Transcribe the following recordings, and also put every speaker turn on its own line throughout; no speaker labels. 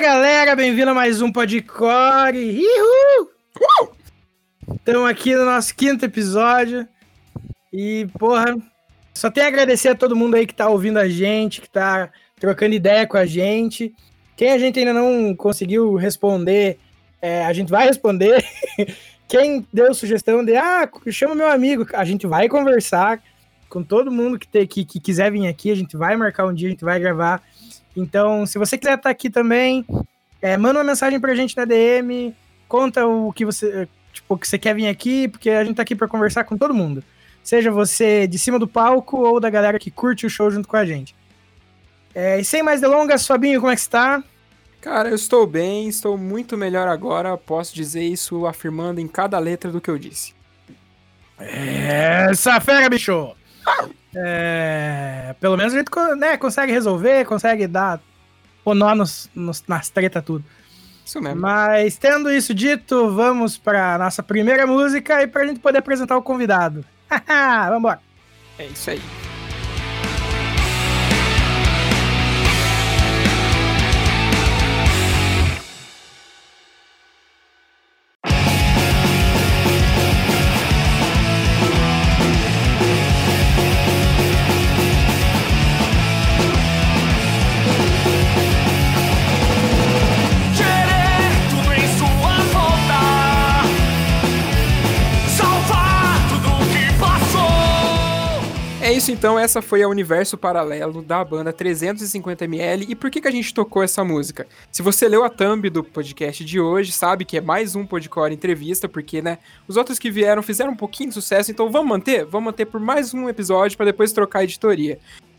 galera, bem-vindo a mais um Podcore. Estamos aqui no nosso quinto episódio. E, porra, só tenho a agradecer a todo mundo aí que tá ouvindo a gente, que tá trocando ideia com a gente. Quem a gente ainda não conseguiu responder, é, a gente vai responder. Quem deu sugestão de, ah, chama meu amigo, a gente vai conversar com todo mundo que, te, que, que quiser vir aqui, a gente vai marcar um dia, a gente vai gravar. Então, se você quiser estar tá aqui também, é, manda uma mensagem pra gente na DM, conta o que você, tipo, que você quer vir aqui, porque a gente tá aqui para conversar com todo mundo. Seja você de cima do palco ou da galera que curte o show junto com a gente. É, e sem mais delongas, Fabinho, como é que está?
Cara, eu estou bem, estou muito melhor agora, posso dizer isso afirmando em cada letra do que eu disse.
Essa fera, bicho! É, pelo menos a gente né, consegue resolver, consegue dar o nó nos, nos, nas tretas tudo. Isso mesmo. Mas tendo isso dito, vamos para nossa primeira música e para a gente poder apresentar o convidado. Vamos embora.
É isso aí. Isso então, essa foi a Universo Paralelo da banda 350ml. E por que, que a gente tocou essa música? Se você leu a thumb do podcast de hoje, sabe que é mais um Podcore entrevista, porque, né, os outros que vieram fizeram um pouquinho de sucesso, então vamos manter? Vamos manter por mais um episódio para depois trocar a editoria.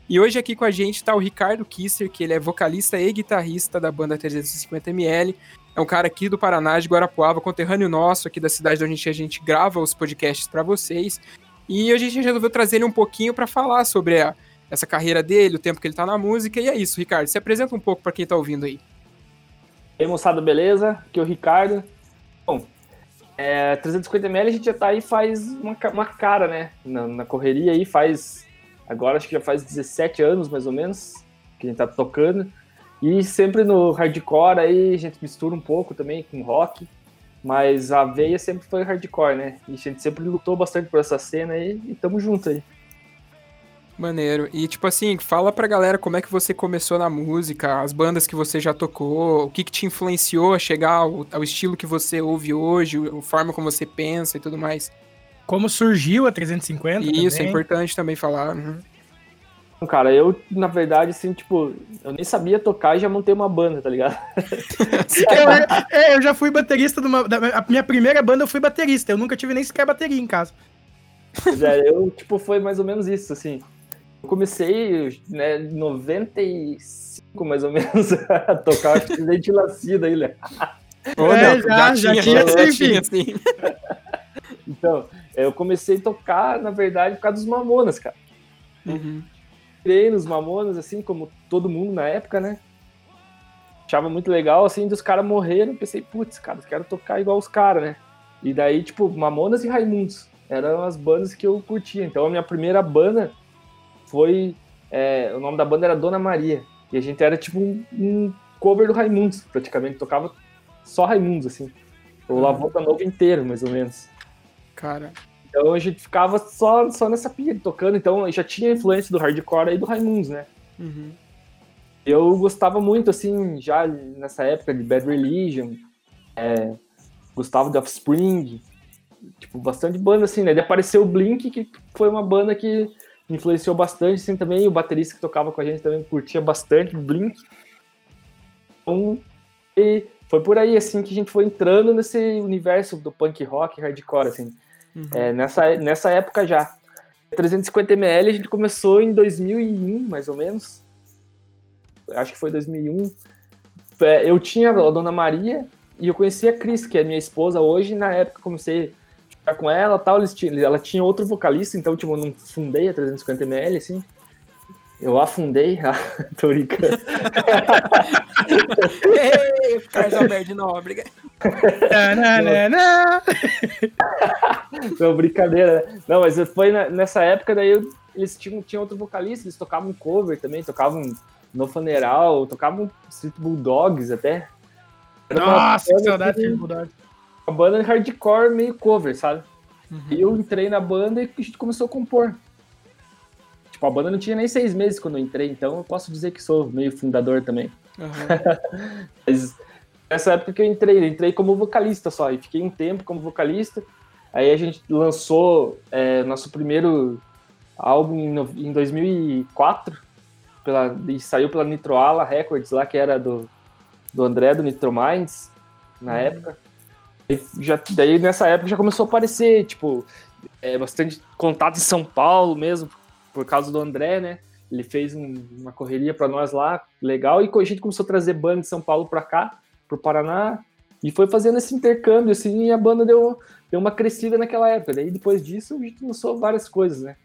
E hoje aqui com a gente tá o Ricardo Kisser, que ele é vocalista e guitarrista da banda 350ml. É um cara aqui do Paraná, de Guarapuava, conterrâneo nosso aqui da cidade onde a gente grava os podcasts para vocês. E a gente resolveu trazer ele um pouquinho para falar sobre a, essa carreira dele, o tempo que ele tá na música. E é isso, Ricardo. Se apresenta um pouco para quem tá ouvindo aí.
E aí, moçada, beleza? Aqui é o Ricardo. Bom, é, 350ml a gente já tá aí faz uma, uma cara, né? Na, na, correria aí faz. Agora acho que já faz 17 anos mais ou menos que a gente tá tocando. E sempre no hardcore aí a gente mistura um pouco também com rock. Mas a veia sempre foi hardcore, né? E a gente sempre lutou bastante por essa cena aí e tamo junto aí.
Maneiro. E tipo assim, fala pra galera como é que você começou na música, as bandas que você já tocou, o que, que te influenciou a chegar ao, ao estilo que você ouve hoje, a forma como você pensa e tudo mais.
Como surgiu a 350
Isso, é também. é importante também falar. Uhum.
Cara, eu, na verdade, assim, tipo, eu nem sabia tocar e já montei uma banda, tá ligado?
eu, é, eu já fui baterista de uma. Da, a minha primeira banda eu fui baterista, eu nunca tive nem sequer bateria em casa.
Pois é, eu, tipo, foi mais ou menos isso, assim. Eu comecei, né, em 95, mais ou menos, a tocar, acho que de Lacida aí, né?
é, já, já, já, tinha, já tinha, assim.
então, eu comecei a tocar, na verdade, por causa dos Mamonas, cara. Uhum entrei nos Mamonas, assim, como todo mundo na época, né? Achava muito legal, assim, dos caras morreram. Pensei, putz, cara, quero tocar igual os caras, né? E daí, tipo, Mamonas e Raimundos eram as bandas que eu curtia. Então, a minha primeira banda foi. É, o nome da banda era Dona Maria. E a gente era, tipo, um, um cover do Raimundos, praticamente. Tocava só Raimundos, assim. O uhum. Lavota Nova inteiro, mais ou menos.
Cara,
então a gente ficava só, só nessa pia tocando, então já tinha influência do hardcore e do Raimundos, né? Uhum. Eu gostava muito, assim, já nessa época de Bad Religion, é, gostava de Offspring, tipo, bastante banda, assim, né? Daí apareceu o Blink, que foi uma banda que influenciou bastante, assim, também, o baterista que tocava com a gente também curtia bastante o Blink. Então, e foi por aí, assim, que a gente foi entrando nesse universo do punk rock, hardcore, assim. Uhum. É, nessa, nessa época já. 350ml a gente começou em 2001, mais ou menos. Acho que foi 2001. É, eu tinha a Dona Maria e eu conheci a Cris, que é minha esposa hoje. Na época comecei a ficar com ela tal. Ela tinha outro vocalista, então tipo, eu não fundei a 350ml, assim. Eu afundei. Tô brincando.
Ei, Carlos Alberto Nóbrega.
Não, brincadeira, né? Não, mas foi nessa época, daí eu, eles tinham, tinham outro vocalista, eles tocavam cover também, tocavam no funeral, tocava um Street Bulldogs até.
Era Nossa, que saudade de Bulldogs.
Uma banda de hardcore meio cover, sabe? Uhum. E eu entrei na banda e a gente começou a compor. Tipo, a banda não tinha nem seis meses quando eu entrei, então eu posso dizer que sou meio fundador também. Uhum. Mas nessa época que eu entrei, eu entrei como vocalista só, e fiquei um tempo como vocalista. Aí a gente lançou é, nosso primeiro álbum em, em 2004, pela, e saiu pela Nitroala Records lá, que era do, do André, do Nitro Minds, na uhum. época já, daí nessa época já começou a aparecer, tipo, é, bastante contato em São Paulo mesmo, por causa do André, né? Ele fez um, uma correria para nós lá, legal, e a gente começou a trazer banda de São Paulo para cá, pro Paraná, e foi fazendo esse intercâmbio, assim, e a banda deu, deu uma crescida naquela época. Daí depois disso a gente lançou várias coisas, né?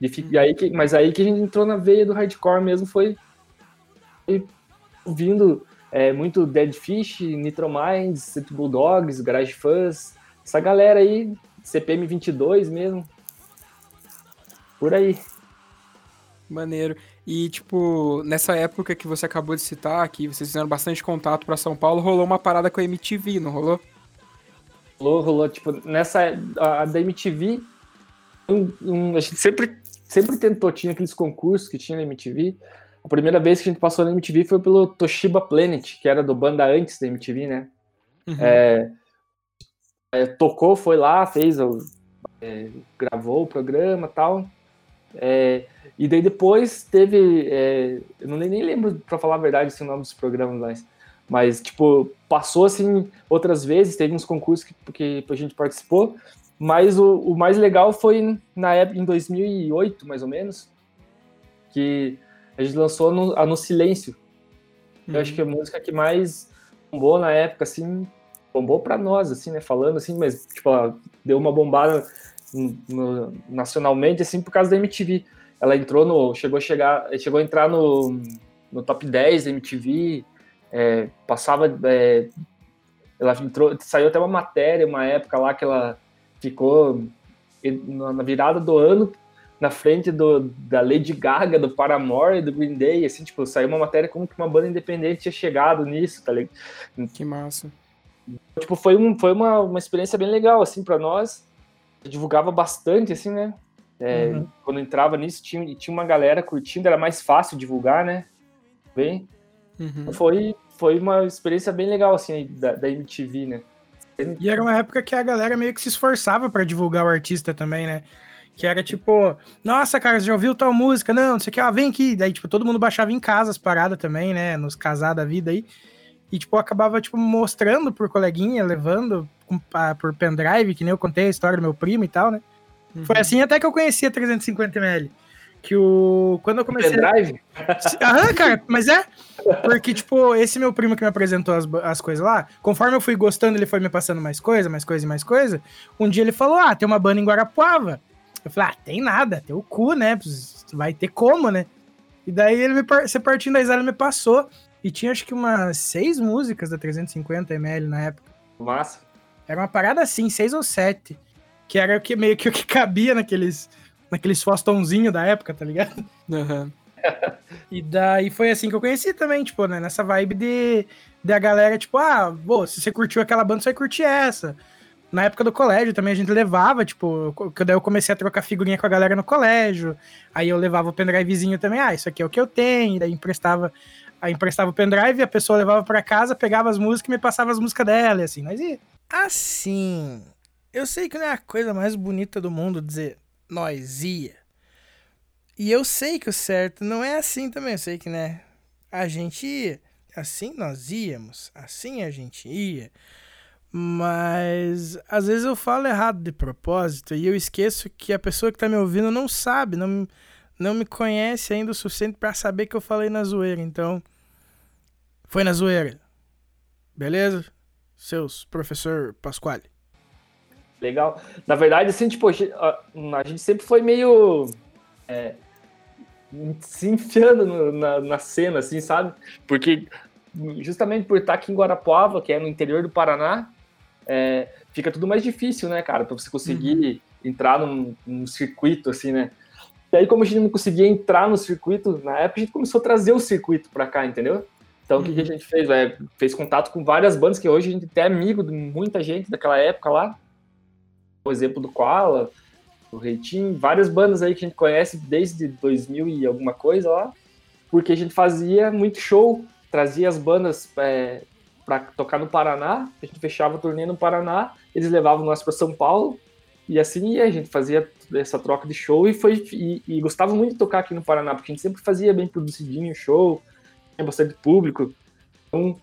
E, e aí que, mas aí que a gente entrou na veia do hardcore mesmo foi, foi vindo é, muito Dead Fish, Nitro Minds, City Bulldogs, Garage Fuzz, essa galera aí, CPM 22 mesmo. Por aí.
Maneiro. E, tipo, nessa época que você acabou de citar, que vocês fizeram bastante contato para São Paulo, rolou uma parada com a MTV, não rolou?
Rolou, rolou. Tipo, nessa. A, da MTV, um, um, a gente sempre, sempre tentou, tinha aqueles concursos que tinha na MTV. A primeira vez que a gente passou na MTV foi pelo Toshiba Planet, que era do banda antes da MTV, né? Uhum. É, é, tocou, foi lá, fez, é, gravou o programa tal. É, e daí depois teve. É, eu não nem lembro, para falar a verdade, esse nome dos programas mais. Mas, tipo, passou assim outras vezes, teve uns concursos que, que a gente participou. Mas o, o mais legal foi na época, em 2008, mais ou menos, que a gente lançou no, a No Silêncio. Uhum. Eu acho que é a música que mais bombou na época, assim, bombou para nós, assim, né? Falando assim, mas, tipo, ela deu uma bombada no, nacionalmente, assim, por causa da MTV. Ela entrou no. Chegou a chegar. Chegou a entrar no, no top 10 da MTV. É, passava. É, ela entrou. Saiu até uma matéria, uma época lá que ela ficou na virada do ano na frente do, da Lady Gaga, do Paramore e do Green Day, assim, tipo, saiu uma matéria como que uma banda independente tinha chegado nisso, tá ligado?
Que massa.
Tipo, foi, um, foi uma, uma experiência bem legal, assim, para nós. Divulgava bastante, assim, né? É, uhum. Quando entrava nisso, tinha, tinha uma galera curtindo, era mais fácil divulgar, né? Bem, uhum. foi, foi uma experiência bem legal, assim, da, da MTV, né?
E era uma época que a galera meio que se esforçava para divulgar o artista também, né? Que era tipo, nossa, cara, você já ouviu tal música? Não, não sei o que, ah, vem aqui. Daí, tipo, todo mundo baixava em casa as paradas também, né? Nos casar da vida aí. E, tipo, acabava, tipo, mostrando por coleguinha, levando por pendrive, que nem eu contei a história do meu primo e tal, né? Uhum. Foi assim até que eu conhecia 350ml. Que o. Quando eu comecei.
Pendrive?
Aham, cara, mas é. Porque, tipo, esse meu primo que me apresentou as, as coisas lá, conforme eu fui gostando, ele foi me passando mais coisa, mais coisa e mais coisa. Um dia ele falou: Ah, tem uma banda em Guarapuava. Eu falei, ah, tem nada, tem o cu, né? Vai ter como, né? E daí ele me, você partindo da ele me passou. E tinha acho que umas seis músicas da 350ml na época.
Massa.
Era uma parada assim, seis ou sete. Que era o que meio que o que cabia naqueles, naqueles fostonzinhos da época, tá ligado?
Uhum.
e daí foi assim que eu conheci também, tipo, né? Nessa vibe de, de a galera, tipo, ah, pô, se você curtiu aquela banda, você vai curtir essa na época do colégio também a gente levava, tipo, que daí eu comecei a trocar figurinha com a galera no colégio. Aí eu levava o pendrivezinho também, ah, isso aqui é o que eu tenho, daí emprestava, aí emprestava o pendrive, a pessoa levava para casa, pegava as músicas e me passava as músicas dela, e assim, nós ia. Assim, eu sei que não é a coisa mais bonita do mundo dizer nós ia. E eu sei que o certo não é assim também, eu sei que, né, a gente ia. Assim nós íamos, assim a gente ia. Mas às vezes eu falo errado de propósito e eu esqueço que a pessoa que tá me ouvindo não sabe, não, não me conhece ainda o suficiente para saber que eu falei na zoeira. Então, foi na zoeira. Beleza? Seus, professor Pasquale.
Legal. Na verdade, assim, tipo, a gente sempre foi meio. É, se enfiando no, na, na cena, assim, sabe? Porque justamente por estar aqui em Guarapuava, que é no interior do Paraná, é, fica tudo mais difícil, né, cara, para você conseguir uhum. entrar num, num, circuito assim, né? E aí, como a gente não conseguia entrar no circuito, na época a gente começou a trazer o circuito para cá, entendeu? Então, o que, a uhum. gente fez? É, fez contato com várias bandas que hoje a gente é amigo de muita gente daquela época lá. O exemplo do Koala, o Reitinho, várias bandas aí que a gente conhece desde 2000 e alguma coisa lá, porque a gente fazia muito show, trazia as bandas é, para tocar no Paraná, a gente fechava o turnê no Paraná, eles levavam nós para São Paulo, e assim a gente fazia essa troca de show e foi e, e, gostava muito de tocar aqui no Paraná, porque a gente sempre fazia bem produzidinho o show, tinha bastante público. Então,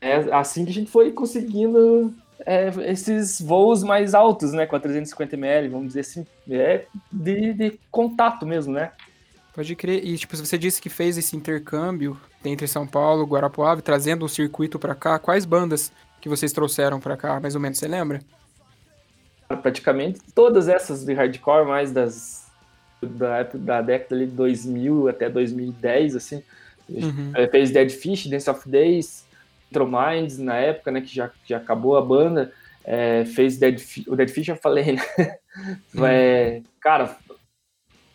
é assim que a gente foi conseguindo é, esses voos mais altos, né, com a 350ml, vamos dizer assim, é de, de contato mesmo, né?
Pode crer. E, tipo, você disse que fez esse intercâmbio entre São Paulo e Guarapuava, trazendo um circuito para cá. Quais bandas que vocês trouxeram para cá, mais ou menos, você lembra?
Praticamente todas essas de hardcore, mais das da, da década de 2000 até 2010, assim. Uhum. Fez Dead Fish, Dance of Days, Intro Minds na época, né, que já, já acabou a banda. É, fez Dead Fish, o Dead Fish eu falei, né? Uhum. É, cara,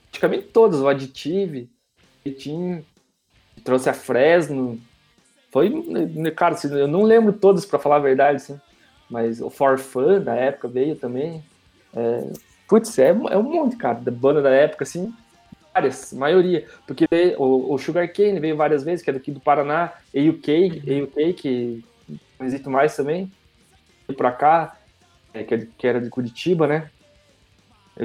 praticamente todas, o Additive, Team, trouxe a Fresno. Foi, cara, eu não lembro todos para falar a verdade, assim, mas o For Fun da época veio também. É, putz, é, é um monte, cara, da banda da época, assim, várias, maioria, porque o, o Sugar Cane veio várias vezes, que é daqui do Paraná, AUK, AUK, que não existe mais também, veio pra cá, é, que, é que era de Curitiba, né?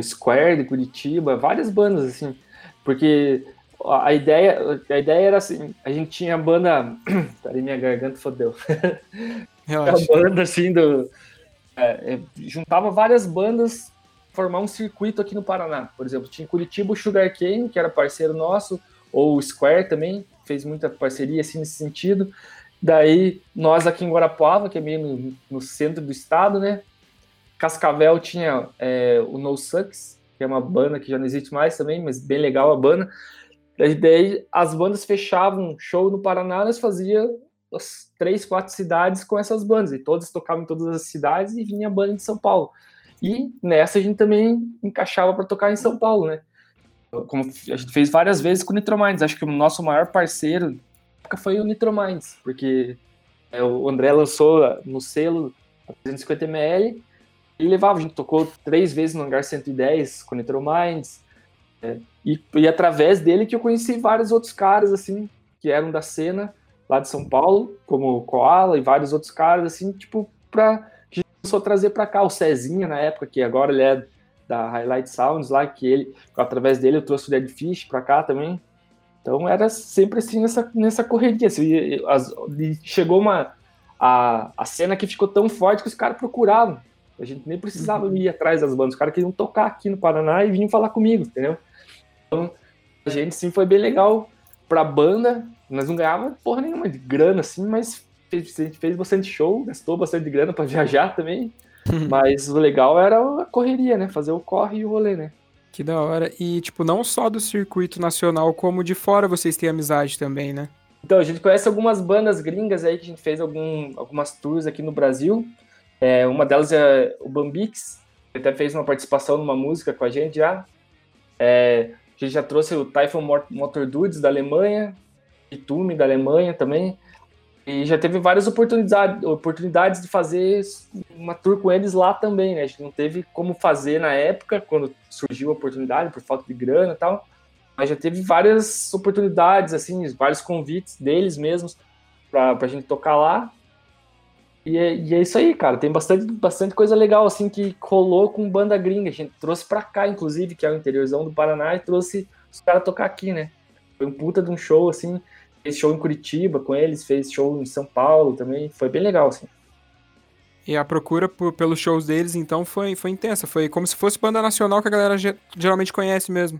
Square de Curitiba, várias bandas, assim, porque a ideia, a ideia era assim, a gente tinha a banda, peraí, minha garganta fodeu, a banda, assim, do, é, é, juntava várias bandas formar um circuito aqui no Paraná, por exemplo, tinha Curitiba o Sugar Cane, que era parceiro nosso, ou o Square também, fez muita parceria, assim, nesse sentido, daí nós aqui em Guarapuava, que é meio no, no centro do estado, né, Cascavel tinha é, o No Sucks, que é uma banda que já não existe mais também, mas bem legal a banda. Daí as bandas fechavam show no Paraná, nós fazia as três, quatro cidades com essas bandas, e todas tocavam em todas as cidades e vinha a banda de São Paulo. E nessa a gente também encaixava para tocar em São Paulo, né? Como a gente fez várias vezes com o Nitrominds, acho que o nosso maior parceiro foi o Nitrominds, porque é, o André lançou no selo a 350ml ele levava, a gente tocou três vezes no Hangar 110 com Nitro Minds. É, e, e através dele que eu conheci vários outros caras, assim, que eram da cena lá de São Paulo, como Koala e vários outros caras, assim, tipo, pra que começou a trazer pra cá. O Cezinha, na época, que agora ele é da Highlight Sounds lá, que ele, através dele, eu trouxe o Dead Fish pra cá também. Então era sempre assim nessa, nessa correria. Assim, as, chegou uma. A, a cena que ficou tão forte que os caras procuravam. A gente nem precisava ir atrás das bandas. Os caras queriam tocar aqui no Paraná e vinham falar comigo, entendeu? Então, a gente sim foi bem legal pra banda. Nós não ganhava porra nenhuma de grana, assim, mas a gente fez bastante show, gastou bastante grana para viajar também. Mas o legal era a correria, né? Fazer o corre e o rolê, né?
Que da hora. E, tipo, não só do circuito nacional, como de fora vocês têm amizade também, né?
Então, a gente conhece algumas bandas gringas aí que a gente fez algum, algumas tours aqui no Brasil. É, uma delas é o Bambix, que até fez uma participação numa música com a gente já. É, a gente já trouxe o Typhon Motor Dudes da Alemanha, Itume da Alemanha também. E já teve várias oportunidades, oportunidades de fazer uma tour com eles lá também, né? A gente não teve como fazer na época, quando surgiu a oportunidade, por falta de grana e tal. Mas já teve várias oportunidades, assim, vários convites deles mesmos para a gente tocar lá. E é, e é, isso aí, cara. Tem bastante, bastante coisa legal, assim, que rolou com banda gringa. A gente trouxe pra cá, inclusive, que é o interiorzão do Paraná, e trouxe os caras tocar aqui, né? Foi um puta de um show, assim. Fez show em Curitiba com eles, fez show em São Paulo também. Foi bem legal, assim.
E a procura por, pelos shows deles, então, foi, foi intensa. Foi como se fosse banda nacional que a galera geralmente conhece mesmo.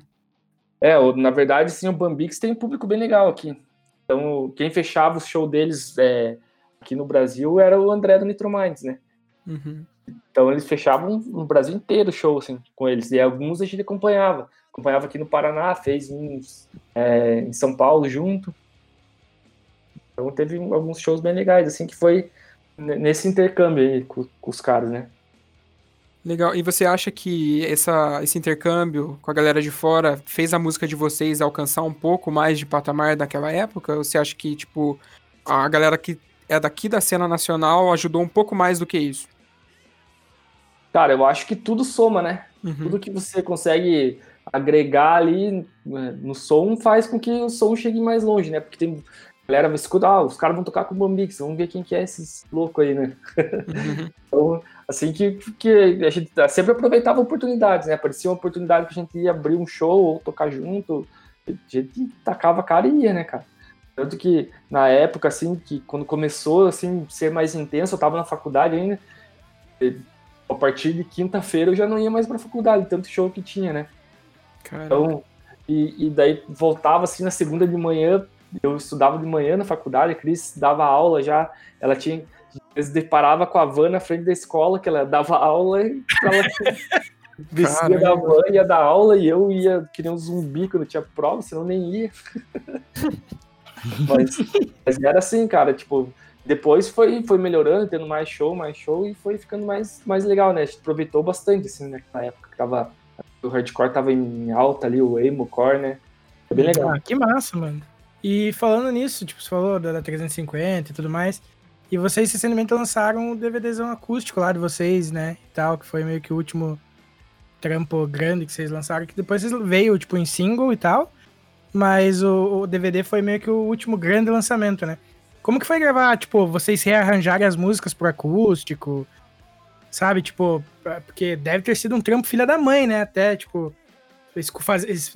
É, na verdade, sim, o Bambix tem um público bem legal aqui. Então, quem fechava o show deles é, aqui no Brasil era o André do Nitro Minds, né? Uhum. Então eles fechavam no Brasil inteiro o show, assim, com eles. E alguns a gente acompanhava. Acompanhava aqui no Paraná, fez uns é, em São Paulo junto. Então teve alguns shows bem legais, assim, que foi nesse intercâmbio aí com, com os caras, né?
Legal. E você acha que essa, esse intercâmbio com a galera de fora fez a música de vocês alcançar um pouco mais de patamar daquela época? Ou você acha que, tipo, a galera que é daqui da cena nacional ajudou um pouco mais do que isso?
Cara, eu acho que tudo soma, né? Uhum. Tudo que você consegue agregar ali né, no som faz com que o som chegue mais longe, né? Porque tem galera vai escutar, ah, os caras vão tocar com o Bambix, vamos ver quem que é esses loucos aí, né? Uhum. então, assim que, que a gente sempre aproveitava oportunidades, né? Aparecia uma oportunidade que a gente ia abrir um show ou tocar junto, a gente tacava a cara e ia, né, cara? Tanto que na época, assim, que quando começou, assim, ser mais intenso, eu tava na faculdade ainda, a partir de quinta-feira eu já não ia mais pra faculdade, tanto show que tinha, né? Caramba. Então, e, e, daí voltava, assim, na segunda de manhã, eu estudava de manhã na faculdade, a Cris dava aula já, ela tinha, às vezes deparava com a van na frente da escola, que ela dava aula, e ela descia da van, ia dar aula, e eu ia que nem um zumbi quando tinha prova, senão nem ia. mas, mas era assim, cara, tipo, depois foi, foi melhorando, tendo mais show, mais show, e foi ficando mais, mais legal, né? A gente aproveitou bastante, assim, né? Na época que tava, o hardcore tava em alta ali, o emo core, né? Foi bem legal.
Ah, que massa, mano. E falando nisso, tipo, você falou da, da 350 e tudo mais, e vocês recentemente lançaram o DVDzão acústico lá de vocês, né? E tal, que foi meio que o último trampo grande que vocês lançaram, que depois veio, tipo, em single e tal, mas o, o DVD foi meio que o último grande lançamento, né? Como que foi gravar, tipo, vocês rearranjarem as músicas pro acústico, sabe? Tipo, porque deve ter sido um trampo filha da mãe, né? Até, tipo,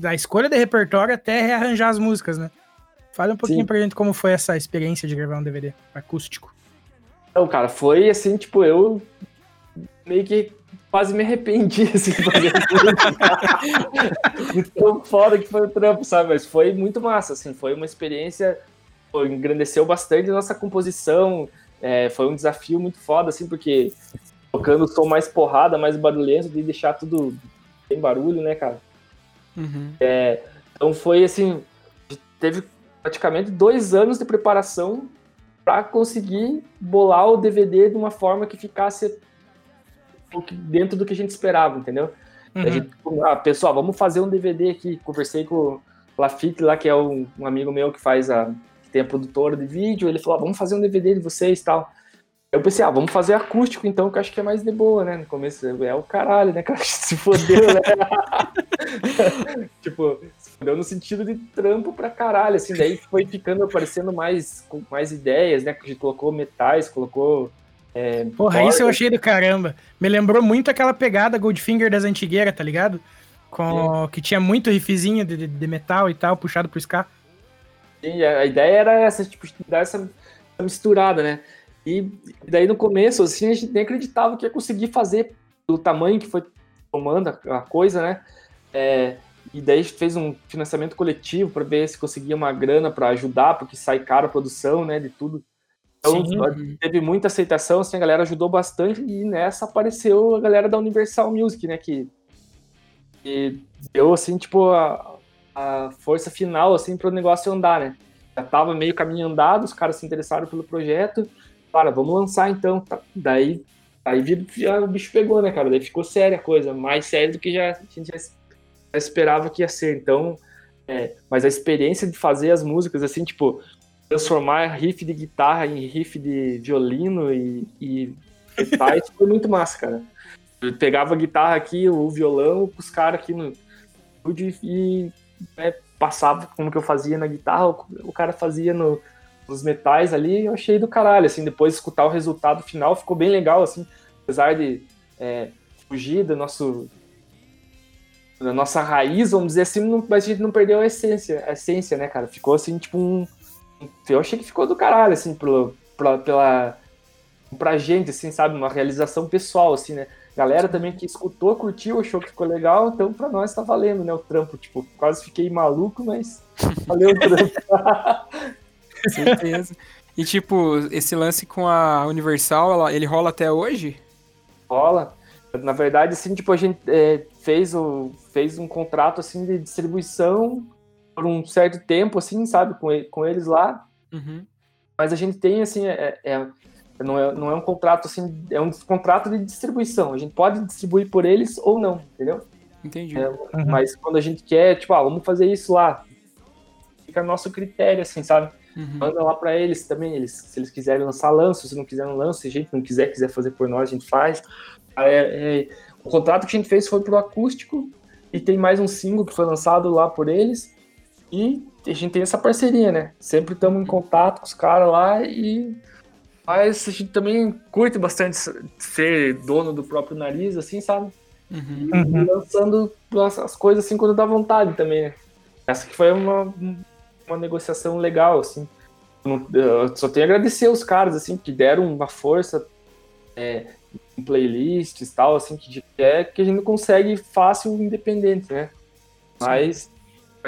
da escolha de repertório até rearranjar as músicas, né? Fala um pouquinho Sim. pra gente como foi essa experiência de gravar um DVD acústico.
Então, cara, foi assim, tipo, eu meio que quase me arrependi, assim, de fazer tão foda que foi o trampo, sabe? Mas foi muito massa, assim, foi uma experiência, pô, engrandeceu bastante a nossa composição, é, foi um desafio muito foda, assim, porque tocando o som mais porrada, mais barulhento, de deixar tudo sem barulho, né, cara? Uhum. É, então foi, assim, teve praticamente dois anos de preparação para conseguir bolar o DVD de uma forma que ficasse dentro do que a gente esperava, entendeu? Uhum. A gente, ah, pessoal, vamos fazer um DVD aqui. Conversei com o Lafitte lá, que é um, um, amigo meu que faz a que tem a produtora de vídeo. Ele falou, ah, vamos fazer um DVD de vocês, tal. Eu pensei, ah, vamos fazer acústico então, que eu acho que é mais de boa, né? No começo é o caralho, né, cara? Se fodeu, né? tipo, se fodeu no sentido de trampo pra caralho, assim. Daí foi ficando aparecendo mais, mais ideias, né? Que a gente colocou metais, colocou.
É, Porra, isso eu achei do caramba. Me lembrou muito aquela pegada Goldfinger das antigueiras, tá ligado? Com. Que tinha muito riffzinho de, de, metal e tal, puxado pro ska.
Sim, a ideia era essa, tipo, dar essa misturada, né? E daí no começo, assim, a gente nem acreditava que ia conseguir fazer do tamanho que foi tomando a coisa, né? É, e daí a gente fez um financiamento coletivo para ver se conseguia uma grana para ajudar, porque sai caro a produção, né, de tudo. Então Sim. teve muita aceitação, assim, a galera ajudou bastante e nessa apareceu a galera da Universal Music, né, que, que deu, assim, tipo, a, a força final, assim, para o negócio andar, né. Já tava meio caminho andado, os caras se interessaram pelo projeto, para, vamos lançar então. Tá. Daí, aí já, o bicho pegou, né, cara? Daí ficou séria a coisa, mais séria do que já, a gente já, já esperava que ia ser. Então, é, mas a experiência de fazer as músicas, assim, tipo, transformar riff de guitarra em riff de violino e, e metais, foi muito massa, cara. Eu pegava a guitarra aqui, o violão, os caras aqui no estúdio e né, passava como que eu fazia na guitarra, o cara fazia no, nos metais ali, eu achei do caralho, assim, depois de escutar o resultado final, ficou bem legal, assim, apesar de é, fugir do nosso da nossa raiz, vamos dizer assim, não, mas a gente não perdeu a essência, a essência, né, cara? Ficou assim, tipo um. Eu achei que ficou do caralho, assim, pro, pra, pela. pra gente, assim, sabe? Uma realização pessoal, assim, né? Galera também que escutou, curtiu, achou que ficou legal, então pra nós tá valendo, né? O trampo, tipo, quase fiquei maluco, mas valeu o trampo.
Certeza. E tipo, esse lance com a Universal, ela, ele rola até hoje?
Rola. Na verdade, assim, tipo, a gente é, fez, o, fez um contrato, assim, de distribuição por um certo tempo, assim, sabe, com, com eles lá. Uhum. Mas a gente tem, assim, é, é, Não é, não é um contrato assim, é um contrato de distribuição. A gente pode distribuir por eles ou não, entendeu?
Entendi.
É, uhum. Mas quando a gente quer, tipo, ah, vamos fazer isso lá, fica nosso critério, assim, sabe? Uhum. Manda lá para eles também, eles, se eles quiserem lançar, lança, se não quiserem, lança, se a gente não quiser, quiser fazer por nós, a gente faz. É, é, o contrato que a gente fez foi pro acústico, e tem mais um single que foi lançado lá por eles, e a gente tem essa parceria, né? Sempre estamos em contato com os caras lá e mas a gente também curte bastante ser dono do próprio nariz, assim, sabe? Uhum. Lançando as coisas assim quando dá vontade também, né? Essa que foi uma, uma negociação legal, assim. Eu só tenho a agradecer os caras, assim, que deram uma força é, em playlists e tal, assim, que é que a gente não consegue fácil independente, né? Mas,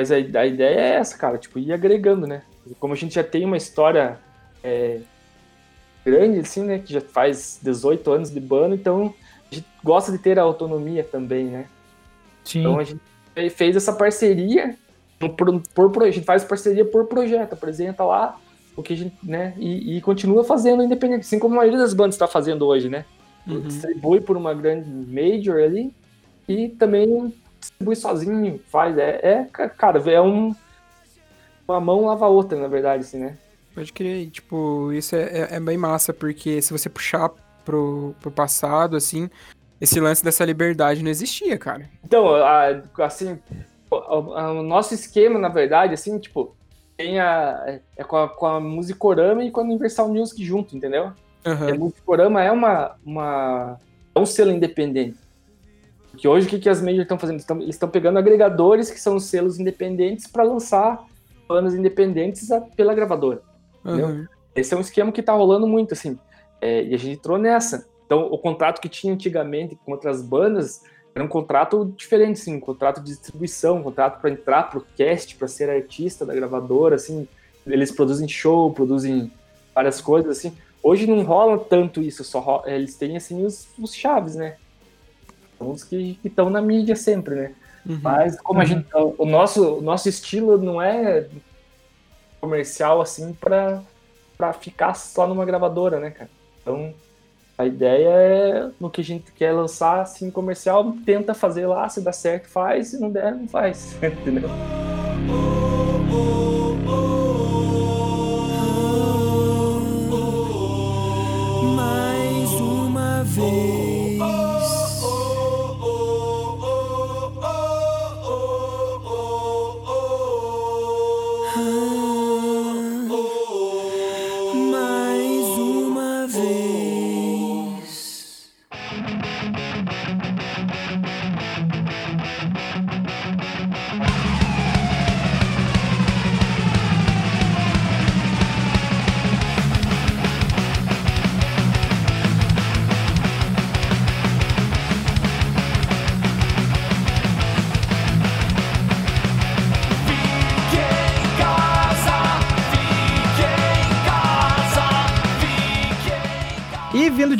mas a, a, ideia é essa, cara, tipo, ir agregando, né? Como a gente já tem uma história é, grande, assim, né? Que já faz 18 anos de banda, então a gente gosta de ter a autonomia também, né? Sim. Então a gente fez essa parceria por, por, a gente faz parceria por projeto, apresenta lá o que a gente, né, e, e continua fazendo independente, assim como a maioria das bandas está fazendo hoje, né? Uhum. Distribui por uma grande major ali e também distribui sozinho, faz, é, é cara, é um uma mão lava a outra, na verdade, assim, né?
Pode crer, tipo, isso é, é, é, bem massa, porque se você puxar pro, pro passado, assim, esse lance dessa liberdade não existia, cara.
Então, assim, o nosso esquema, na verdade, assim, tipo, tem a. É com a, com a Musicorama e com a Universal Music junto, entendeu? Uhum. a Musicorama é uma, uma. É um selo independente. Porque hoje o que, que as majors estão fazendo? Eles estão pegando agregadores que são os selos independentes para lançar bandas independentes pela gravadora. Uhum. Esse é um esquema que tá rolando muito, assim. É, e a gente entrou nessa. Então, o contrato que tinha antigamente com outras bandas era um contrato diferente, assim, um contrato de distribuição, um contrato para entrar pro cast, para ser artista da gravadora, assim. Eles produzem show, produzem várias coisas, assim. Hoje não rola tanto isso, só rola, eles têm, assim, os, os chaves, né? Os que estão na mídia sempre, né? Uhum. Mas como a gente, o nosso, o nosso estilo não é comercial, assim, para ficar só numa gravadora, né, cara? Então, a ideia é, no que a gente quer lançar, assim, comercial, tenta fazer lá, se dá certo, faz, se não der, não faz, entendeu?
Mais uma vez.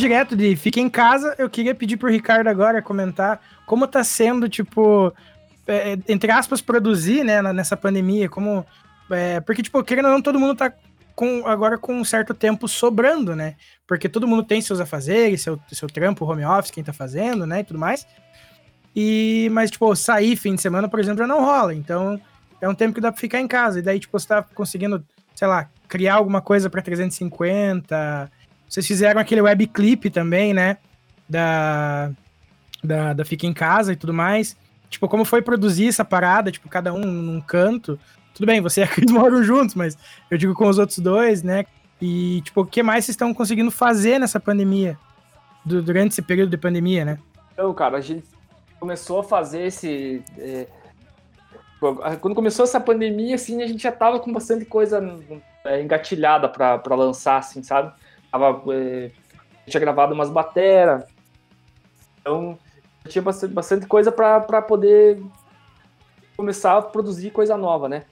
Direto de Fique em Casa, eu queria pedir pro Ricardo agora comentar como tá sendo, tipo, é, entre aspas, produzir, né, nessa pandemia, como... É, porque, tipo, querendo ou não, todo mundo tá com, agora com um certo tempo sobrando, né? Porque todo mundo tem seus afazeres, seu, seu trampo, home office, quem tá fazendo, né, e tudo mais. E, mas, tipo, sair fim de semana, por exemplo, já não rola. Então, é um tempo que dá pra ficar em casa. E daí, tipo, você tá conseguindo, sei lá, criar alguma coisa pra 350, vocês fizeram aquele web clip também, né? Da, da, da Fica em Casa e tudo mais. Tipo, como foi produzir essa parada? Tipo, cada um num canto. Tudo bem, você e a Cris moram juntos, mas eu digo com os outros dois, né? E, tipo, o que mais vocês estão conseguindo fazer nessa pandemia? Do, durante esse período de pandemia, né?
Então, cara, a gente começou a fazer esse. É... Quando começou essa pandemia, assim, a gente já tava com bastante coisa é, engatilhada para lançar, assim, sabe? Tava, é, tinha gravado umas bateras. Então, tinha bastante, bastante coisa para poder começar a produzir coisa nova, né?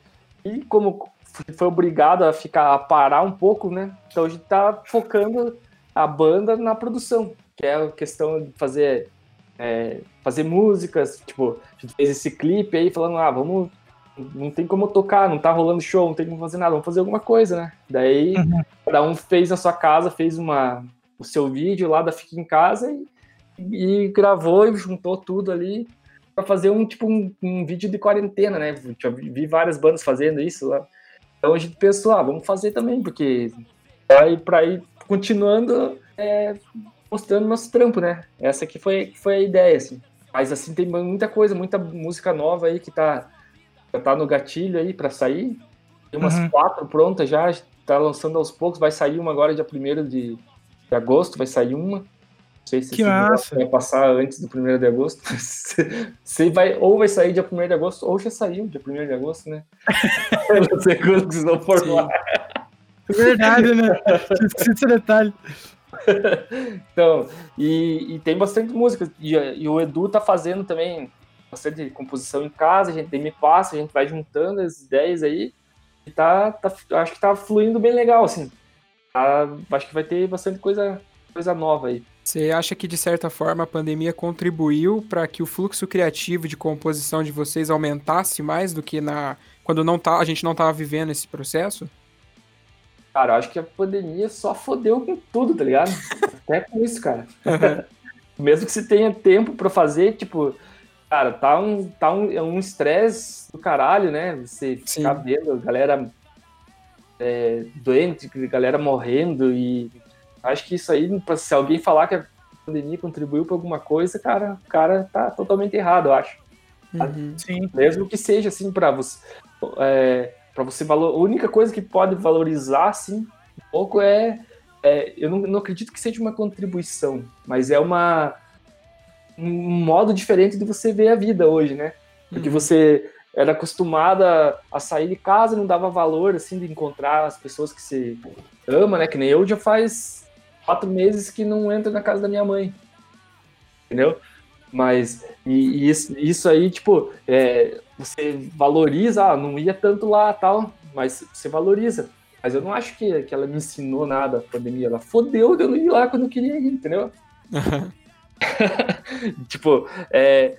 E como foi obrigado a ficar a parar um pouco, né? Então a gente tá focando a banda na produção, que é a questão de fazer é, fazer músicas, tipo, a gente fez esse clipe aí falando, ah, vamos não tem como tocar, não tá rolando show, não tem como fazer nada, vamos fazer alguma coisa, né? Daí uhum. cada um fez na sua casa, fez uma, o seu vídeo lá da Fica em Casa e, e gravou e juntou tudo ali para fazer um tipo um, um, vídeo de quarentena, né? Vi várias bandas fazendo isso lá. Então a gente pensou, ah, vamos fazer também, porque para ir, pra ir continuando é, mostrando nosso trampo, né? Essa aqui foi, foi a ideia, assim. Mas assim, tem muita coisa, muita música nova aí que tá, já tá no gatilho aí para sair. Tem umas uhum. quatro prontas já, tá lançando aos poucos, vai sair uma agora dia 1 de, de agosto, vai sair uma sei se
que massa.
vai passar antes do 1 de agosto. Você vai, ou vai sair dia 1 de agosto, ou já saiu dia 1 de agosto, né? não sei quando vocês vão formar.
Verdade, né? Esqueci esse detalhe.
então, e, e, tem bastante música. E, e, o Edu tá fazendo também bastante composição em casa, a gente tem me passa, a gente vai juntando as ideias aí. E tá, tá acho que tá fluindo bem legal, assim. Tá, acho que vai ter bastante coisa, coisa nova aí.
Você acha que, de certa forma, a pandemia contribuiu para que o fluxo criativo de composição de vocês aumentasse mais do que na quando não tá, a gente não estava vivendo esse processo?
Cara, eu acho que a pandemia só fodeu com tudo, tá ligado? Até com isso, cara. Mesmo que você tenha tempo para fazer, tipo, cara, tá um tá um é um estresse do caralho, né? Você ficar Sim. vendo a galera é, doente, galera morrendo e Acho que isso aí, se alguém falar que a pandemia contribuiu para alguma coisa, cara, o cara tá totalmente errado, eu acho.
Uhum, sim.
Mesmo que seja assim para você, é, para você valor, a única coisa que pode valorizar assim um pouco é, é eu não, não, acredito que seja uma contribuição, mas é uma um modo diferente de você ver a vida hoje, né? Porque uhum. você era acostumada a sair de casa, não dava valor assim de encontrar as pessoas que você ama, né? Que nem eu já faz quatro meses que não entro na casa da minha mãe. Entendeu? Mas, e, e isso, isso, aí, tipo, é, você valoriza, ah, não ia tanto lá tal, mas você valoriza. Mas eu não acho que, que ela me ensinou nada a pandemia. Ela fodeu de eu não ir lá quando eu queria ir, entendeu? tipo, é,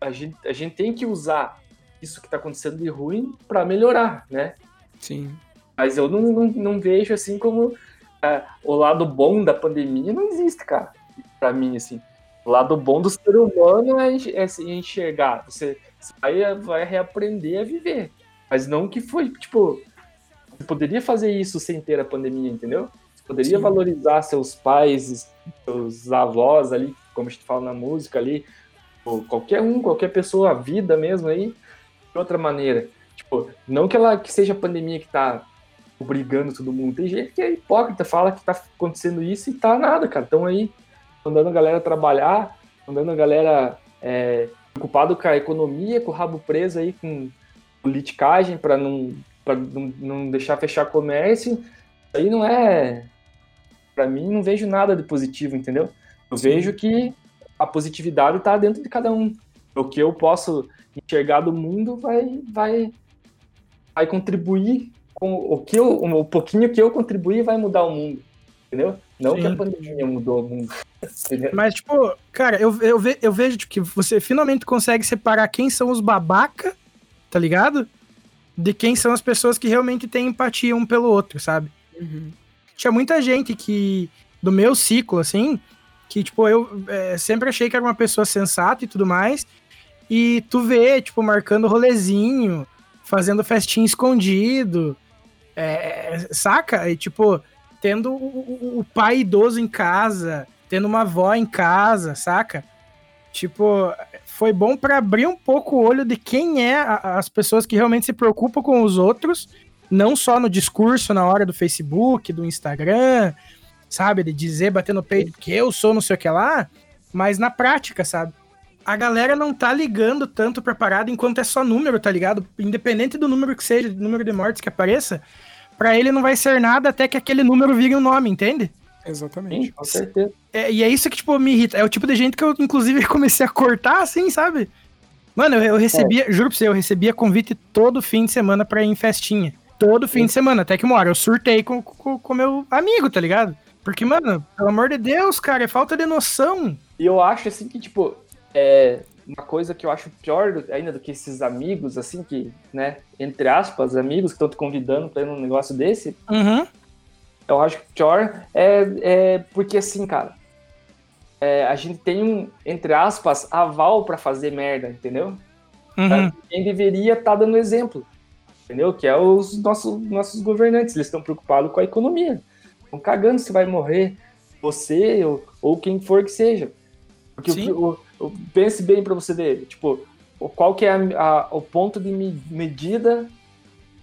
a, gente, a gente tem que usar isso que tá acontecendo de ruim para melhorar, né?
Sim.
Mas eu não, não, não vejo assim como é, o lado bom da pandemia não existe, cara. Pra mim, assim. O lado bom do ser humano é, é enxergar. Você, vai, vai reaprender a viver. Mas não que foi, tipo, você poderia fazer isso sem ter a pandemia, entendeu? Você poderia Sim. valorizar seus pais, seus avós ali, como a gente fala na música ali, ou qualquer um, qualquer pessoa, a vida mesmo aí, de outra maneira. Tipo, não que ela que seja a pandemia que tá obrigando todo mundo. Tem gente que é hipócrita, fala que tá acontecendo isso e tá nada, cara. Estão aí mandando a galera trabalhar, mandando a galera é, preocupado com a economia, com o rabo preso aí com politicagem para não, pra não, deixar fechar comércio. Aí não é. Para mim, não vejo nada de positivo, entendeu? Eu vejo que a positividade está dentro de cada um. O que eu posso enxergar do mundo vai, vai, vai contribuir com o que eu, o pouquinho que eu contribuí vai mudar o mundo, entendeu? Não Sim. que a pandemia mudou o mundo. Entendeu?
Mas, tipo, cara, eu, eu, ve, eu vejo tipo, que você finalmente consegue separar quem são os babaca, tá ligado? De quem são as pessoas que realmente têm empatia um pelo outro, sabe? Uhum. Tinha muita gente que, do meu ciclo, assim, que, tipo, eu é, sempre achei que era uma pessoa sensata e tudo mais, e tu vê, tipo, marcando rolezinho, fazendo festinha escondido, é, saca? E, tipo, tendo o, o, pai idoso em casa, tendo uma avó em casa, saca? Tipo, foi bom para abrir um pouco o olho de quem é a, as pessoas que realmente se preocupam com os outros, não só no discurso na hora do Facebook, do Instagram, sabe? De dizer, bater no peito que eu sou não sei o que lá, mas na prática, sabe? A galera não tá ligando tanto pra parada enquanto é só número, tá ligado? Independente do número que seja, do número de mortes que apareça, para ele não vai ser nada até que aquele número vire um nome, entende?
Exatamente. Sim,
com certeza.
É, e é isso que, tipo, me irrita. É o tipo de gente que eu, inclusive, comecei a cortar assim, sabe? Mano, eu, eu recebia, é. juro pra você, eu recebia convite todo fim de semana pra ir em festinha. Todo fim Sim. de semana, até que uma hora eu surtei com, com, com meu amigo, tá ligado? Porque, mano, pelo amor de Deus, cara, é falta de noção.
E eu acho, assim, que, tipo, é, uma coisa que eu acho pior ainda do que esses amigos, assim, que, né, entre aspas, amigos que estão te convidando para ir num negócio desse,
Uhum.
eu acho que pior é, é porque, assim, cara, é, a gente tem um, entre aspas, aval para fazer merda, entendeu?
Uhum.
Quem deveria estar dando exemplo, entendeu? Que é os nossos, nossos governantes, eles estão preocupados com a economia. Estão cagando se vai morrer você ou, ou quem for que seja. Porque
Sim.
o, o- o- pense bem para você ver, tipo, o- qual que é a- a- o ponto de me- medida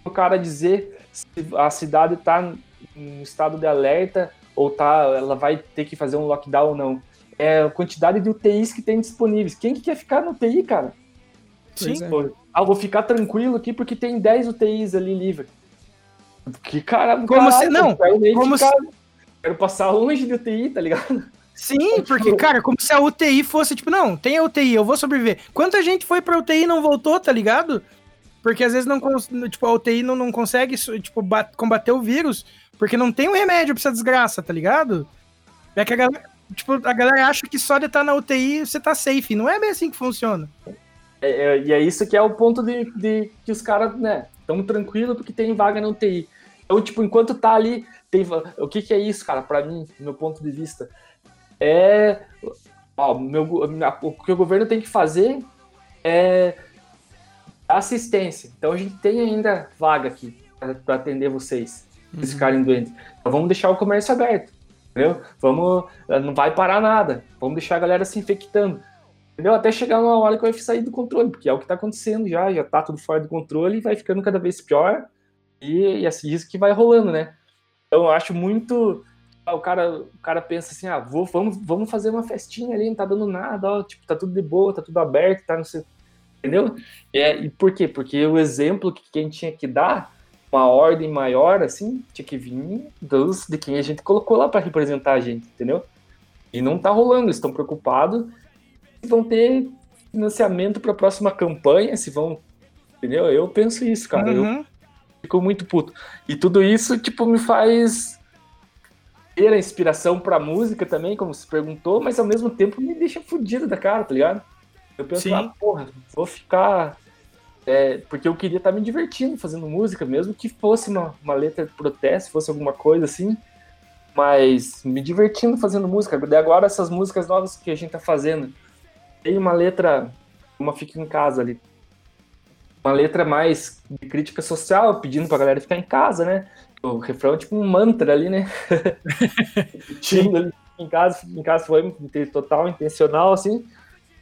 o cara dizer se a cidade está em estado de alerta ou tá, ela vai ter que fazer um lockdown ou não. É a quantidade de UTIs que tem disponíveis. Quem que quer ficar no UTI, cara?
Pois
Sim.
é.
Pô, Ah, vou ficar tranquilo aqui porque tem 10 UTIs ali livre. Que cara,
Como se- não, como
ficar- Quero passar longe de UTI, tá ligado?
Sim, porque, cara, como se a UTI fosse, tipo, não, tem a UTI, eu vou sobreviver. Quanta gente foi pra UTI e não voltou, tá ligado? Porque às vezes não, tipo, a UTI não, não consegue, tipo, ba- combater o vírus, porque não tem um remédio pra essa desgraça, tá ligado? É que a galera, tipo, a galera acha que só de estar na UTI você tá safe. Não é bem assim que funciona.
É, é, e é isso que é o ponto de, de que os caras, né, tão tranquilo porque tem vaga na UTI. Então, tipo, enquanto tá ali, tem, o que que é isso, cara, pra mim, do meu ponto de vista? É, ó, meu, o que o governo tem que fazer é assistência. Então, a gente tem ainda vaga aqui para atender vocês,
Uhum.
ficarem doentes. Então, vamos deixar o comércio aberto, entendeu? Vamos, não vai parar nada. Vamos deixar a galera se infectando. Entendeu? Até chegar uma hora que vai sair do controle, porque é o que tá acontecendo já, já tá tudo fora do controle e vai ficando cada vez pior. E, e assim, isso que vai rolando, né? Então eu acho muito. ah, O cara, o cara pensa assim, ah, vou, vamos, vamos fazer uma festinha ali, não tá dando nada, ó, tipo, tá tudo de boa, tá tudo aberto, tá não sei. Entendeu? É, e por quê? Porque o exemplo que quem tinha que dar, uma ordem maior, assim, tinha que vir dos, de quem a gente colocou lá para representar a gente, entendeu? E não tá rolando, eles estão preocupados se vão ter financiamento para a próxima campanha, se vão. Entendeu? Eu penso isso, cara. Eu
Uhum.
fico muito puto. E tudo isso, tipo, me faz ter a inspiração pra música também, como se perguntou, mas ao mesmo tempo me deixa fudido da cara, tá ligado? Eu penso,
Sim.
ah, porra, vou ficar. é, porque eu queria estar me divertindo fazendo música, mesmo que fosse uma, uma letra de protesto, fosse alguma coisa assim, mas me divertindo fazendo música. Daí agora essas músicas novas que a gente tá fazendo, tem uma letra, uma fica em casa ali, uma letra mais de crítica social, pedindo pra galera ficar em casa, né? O refrão é tipo um mantra ali, né? Repetindo ali, em casa, em casa foi total intencional, assim.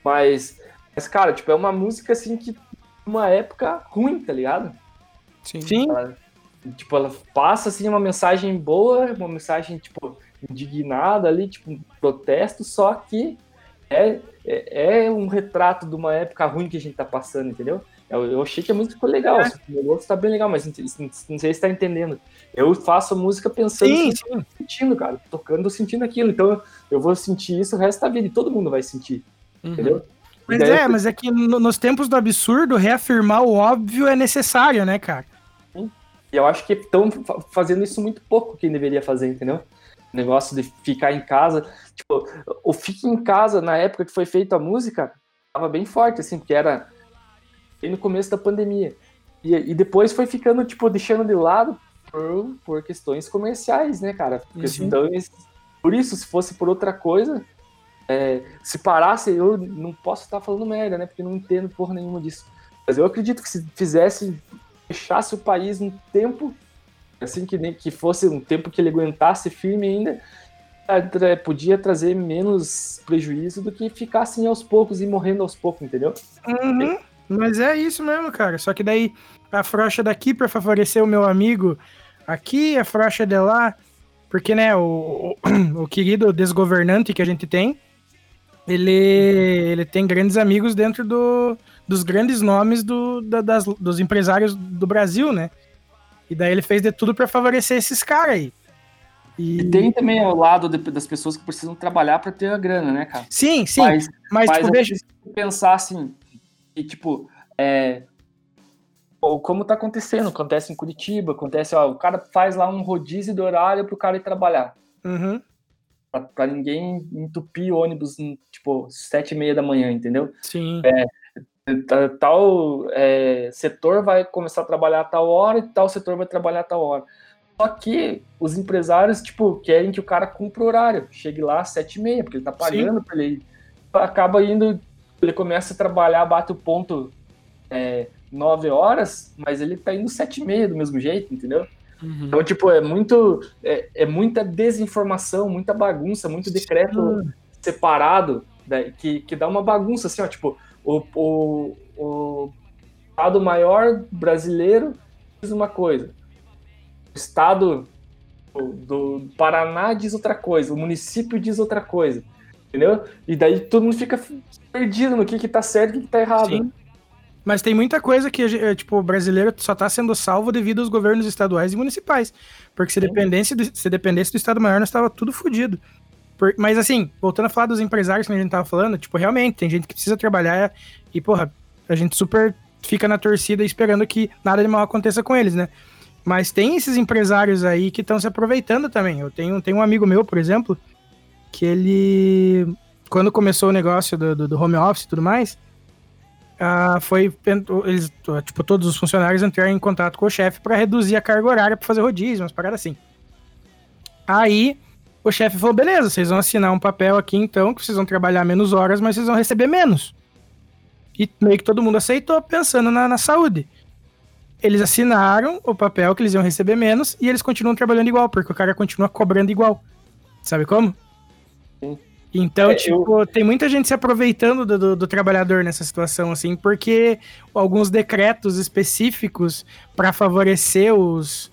Mas, mas, cara, tipo, é uma música assim que uma época ruim, tá ligado?
Sim.
Sim.
Ela, tipo, ela passa assim uma mensagem boa, uma mensagem, tipo, indignada ali, tipo, um protesto, só que é, é, é um retrato de uma época ruim que a gente tá passando, entendeu? Eu, eu achei que a música ficou legal,
É.
o negócio tá bem legal, mas não, sei se tá entendendo. Eu faço a música pensando,
Sim, sim.
sentindo, cara, tocando, sentindo aquilo. Então eu vou sentir isso o resto da vida e todo mundo vai sentir,
Uhum.
entendeu?
Mas é,
eu-
mas é que no- nos tempos do absurdo, reafirmar o óbvio é necessário, né, cara?
E eu acho que estão fazendo isso muito pouco quem deveria fazer, entendeu? O negócio de ficar em casa. Tipo, o Fique em Casa, na época que foi feita a música, tava bem forte, assim, porque era no começo da pandemia. E, e depois foi ficando, tipo, deixando de lado por, por questões comerciais, né, cara?
Uhum.
Questões. Por isso, se fosse por outra coisa, é, se parasse, eu não posso estar falando merda, né? Porque não entendo porra nenhuma disso. Mas eu acredito que se fizesse, fechasse o país um tempo, assim, que, nem, que fosse um tempo que ele aguentasse firme ainda, podia trazer menos prejuízo do que ficar assim aos poucos e morrendo aos poucos, entendeu?
Uhum, mas é isso mesmo, cara. Só que daí a frouxa daqui pra favorecer o meu amigo aqui, a frouxa de lá, porque, né, o, o, o querido desgovernante que a gente tem, ele, ele tem grandes amigos dentro do, dos grandes nomes do, da- das, dos empresários do Brasil, né? E daí ele fez de tudo pra favorecer esses caras aí. E,
E tem também o lado de- das pessoas que precisam trabalhar para ter a grana, né, cara?
Sim, sim,
Mas,
mas,
mas
tipo,
eu
veja,
preciso pensar assim, e tipo, é, ou como tá acontecendo, acontece em Curitiba, acontece, ó, o cara faz lá um rodízio de horário pro cara ir trabalhar.
Uhum.
pra, pra ninguém entupir ônibus, tipo, sete e meia da manhã, entendeu?
Sim.
É, tal é, setor vai começar a trabalhar a tal hora e tal setor vai trabalhar a tal hora. Só que os empresários, tipo, querem que o cara cumpra o horário, chegue lá às sete e meia, porque ele tá pagando para ele. Acaba indo, ele começa a trabalhar, bate o ponto é, nove horas, mas ele tá indo sete e meia do mesmo jeito, entendeu? Uhum. Então, tipo, é muito. É, é, muita desinformação, muita bagunça, muito decreto Sim. separado, né, que, que dá uma bagunça, assim, ó, tipo, o, o, o Estado maior brasileiro diz uma coisa, o Estado do Paraná diz outra coisa, o município diz outra coisa, entendeu? E daí todo mundo fica perdido no que que tá certo e o que, que tá errado. Sim.
Mas tem muita coisa que, eh, tipo, o brasileiro só tá sendo salvo devido aos governos estaduais e municipais. Porque se dependesse do, se dependesse do Estado maior, nós tava tudo fodido. Mas assim, voltando a falar dos empresários que a gente tava falando, tipo, realmente, tem gente que precisa trabalhar e, porra, a gente super fica na torcida esperando que nada de mal aconteça com eles, né? Mas tem esses empresários aí que estão se aproveitando também. Eu tenho, tenho um amigo meu, por exemplo, que ele, quando começou o negócio do, do, do home office e tudo mais, uh, foi eles, tipo, todos os funcionários entraram em contato com o chefe para reduzir a carga horária para fazer rodízio, umas paradas assim. Aí o chefe falou: beleza, vocês vão assinar um papel aqui então, que vocês vão trabalhar menos horas, mas vocês vão receber menos. E meio que todo mundo aceitou, pensando na, na saúde. Eles assinaram o papel que eles iam receber menos e eles continuam trabalhando igual, porque o cara continua cobrando igual. Sabe como? Sim. Então, é, tipo, eu... tem muita gente se aproveitando do, do, do, trabalhador nessa situação, assim, porque alguns decretos específicos para favorecer os,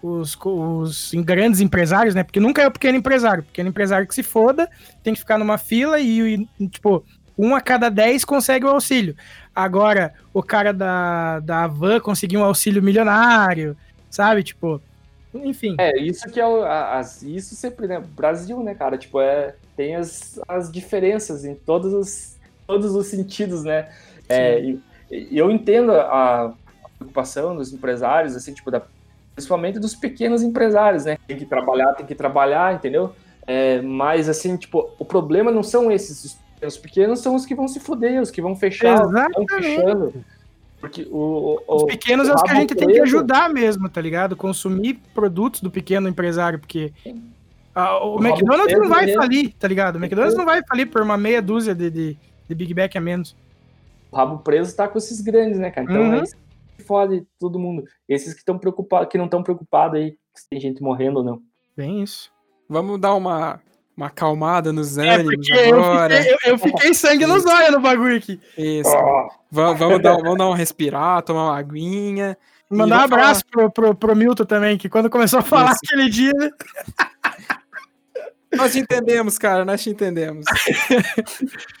os, os grandes empresários, né? Porque nunca é o pequeno empresário. O pequeno empresário que se foda, tem que ficar numa fila e, e tipo, um a cada dez consegue o auxílio. Agora, o cara da, da van conseguiu um auxílio milionário, sabe? Tipo, enfim.
É, isso que é o, as, isso sempre, né? Brasil, né, cara? Tipo, é, tem as, as diferenças em todos os, todos os sentidos, né? É, e, e, eu entendo a, preocupação dos empresários, assim, tipo, da, principalmente dos pequenos empresários, né? Tem que trabalhar, tem que trabalhar, entendeu? É, mas, assim, tipo, o problema não são esses. Os pequenos são os que vão se foder, os que vão fechar, Exatamente. vão fechando. Porque o,
o, os pequenos é os que a gente preto, tem que ajudar mesmo, tá ligado? Consumir produtos do pequeno empresário, porque a, o, o, McDonald's não vai mesmo. falir, tá ligado? O McDonald's não vai falir por uma meia dúzia de, de, de Big Mac a menos.
O rabo preso tá com esses grandes, né, cara? Então uhum. é isso que fode todo mundo. Esses que estão preocupados, que não estão preocupados aí se tem gente morrendo ou não.
Bem isso.
Vamos dar uma uma acalmada nos é, ânimos é agora.
Eu fiquei, eu, eu fiquei sangue nos olhos no bagulho aqui.
Isso. Oh. Vamos, vamos, dar, vamos dar um respirar, tomar uma aguinha.
Mandar um abraço pro, pro, pro, Milton também, que quando começou a falar Isso. aquele dia. Né?
Nós te entendemos, cara, nós te entendemos.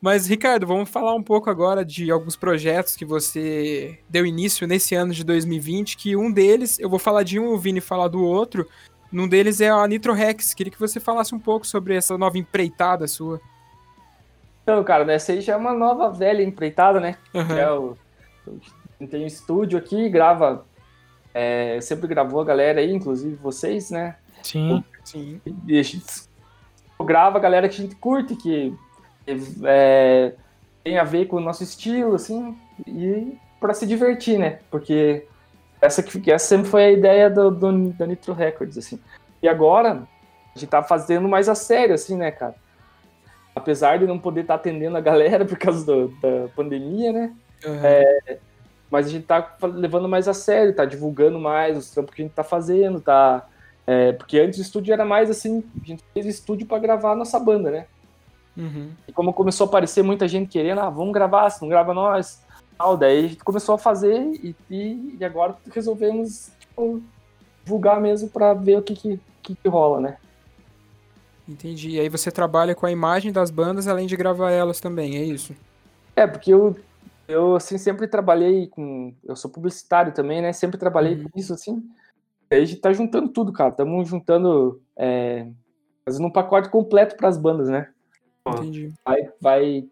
Mas, Ricardo, vamos falar um pouco agora de alguns projetos que você deu início nesse ano de 2020, que um deles, eu vou falar de um, o Vini falar do outro, num deles é a Nitro Rex. Queria que você falasse um pouco sobre essa nova empreitada sua.
Então, cara, essa aí já é uma nova velha empreitada, né? Uhum. É o, tem um estúdio aqui, grava. É, sempre gravou a galera aí, inclusive vocês, né?
Sim.
Sim. A gente grava a galera que a gente curte, que é, tem a ver com o nosso estilo, assim, e para se divertir, né? Porque essa, que, essa sempre foi a ideia do, do, da Nitro Records, assim. E agora, a gente tá fazendo mais a sério, assim, né, cara? Apesar de não poder estar tá atendendo a galera por causa do, da pandemia, né? Uhum. É, mas a gente tá levando mais a sério, tá divulgando mais os trampos que a gente tá fazendo, tá... É, porque antes o estúdio era mais assim, a gente fez estúdio para gravar a nossa banda, né? Uhum. E como começou a aparecer muita gente querendo, ah, vamos gravar, se não grava nós, tal. Daí a gente começou a fazer e, e, e agora resolvemos tipo, divulgar mesmo para ver o que, que, que, que rola, né?
Entendi. E aí você trabalha com a imagem das bandas além de gravar elas também, é isso?
É, porque eu, eu assim, sempre trabalhei com. Eu sou publicitário também, né? Sempre trabalhei uhum. com isso, assim. Aí a gente tá juntando tudo, cara. Estamos juntando. É, fazendo um pacote completo para as bandas, né?
Entendi.
Vai, vai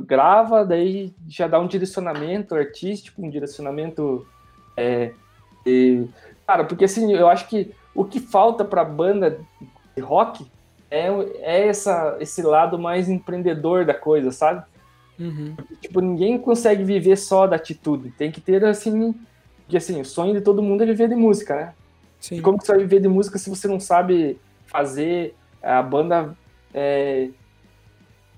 grava, daí já dá um direcionamento artístico, um direcionamento. É, e, cara, porque assim, eu acho que o que falta pra banda de rock é, é essa, esse lado mais empreendedor da coisa, sabe?
Uhum.
Tipo, ninguém consegue viver só da atitude. Tem que ter, assim, porque, assim, o sonho de todo mundo é viver de música, né?
Sim.
E como que você vai viver de música se você não sabe fazer a banda é,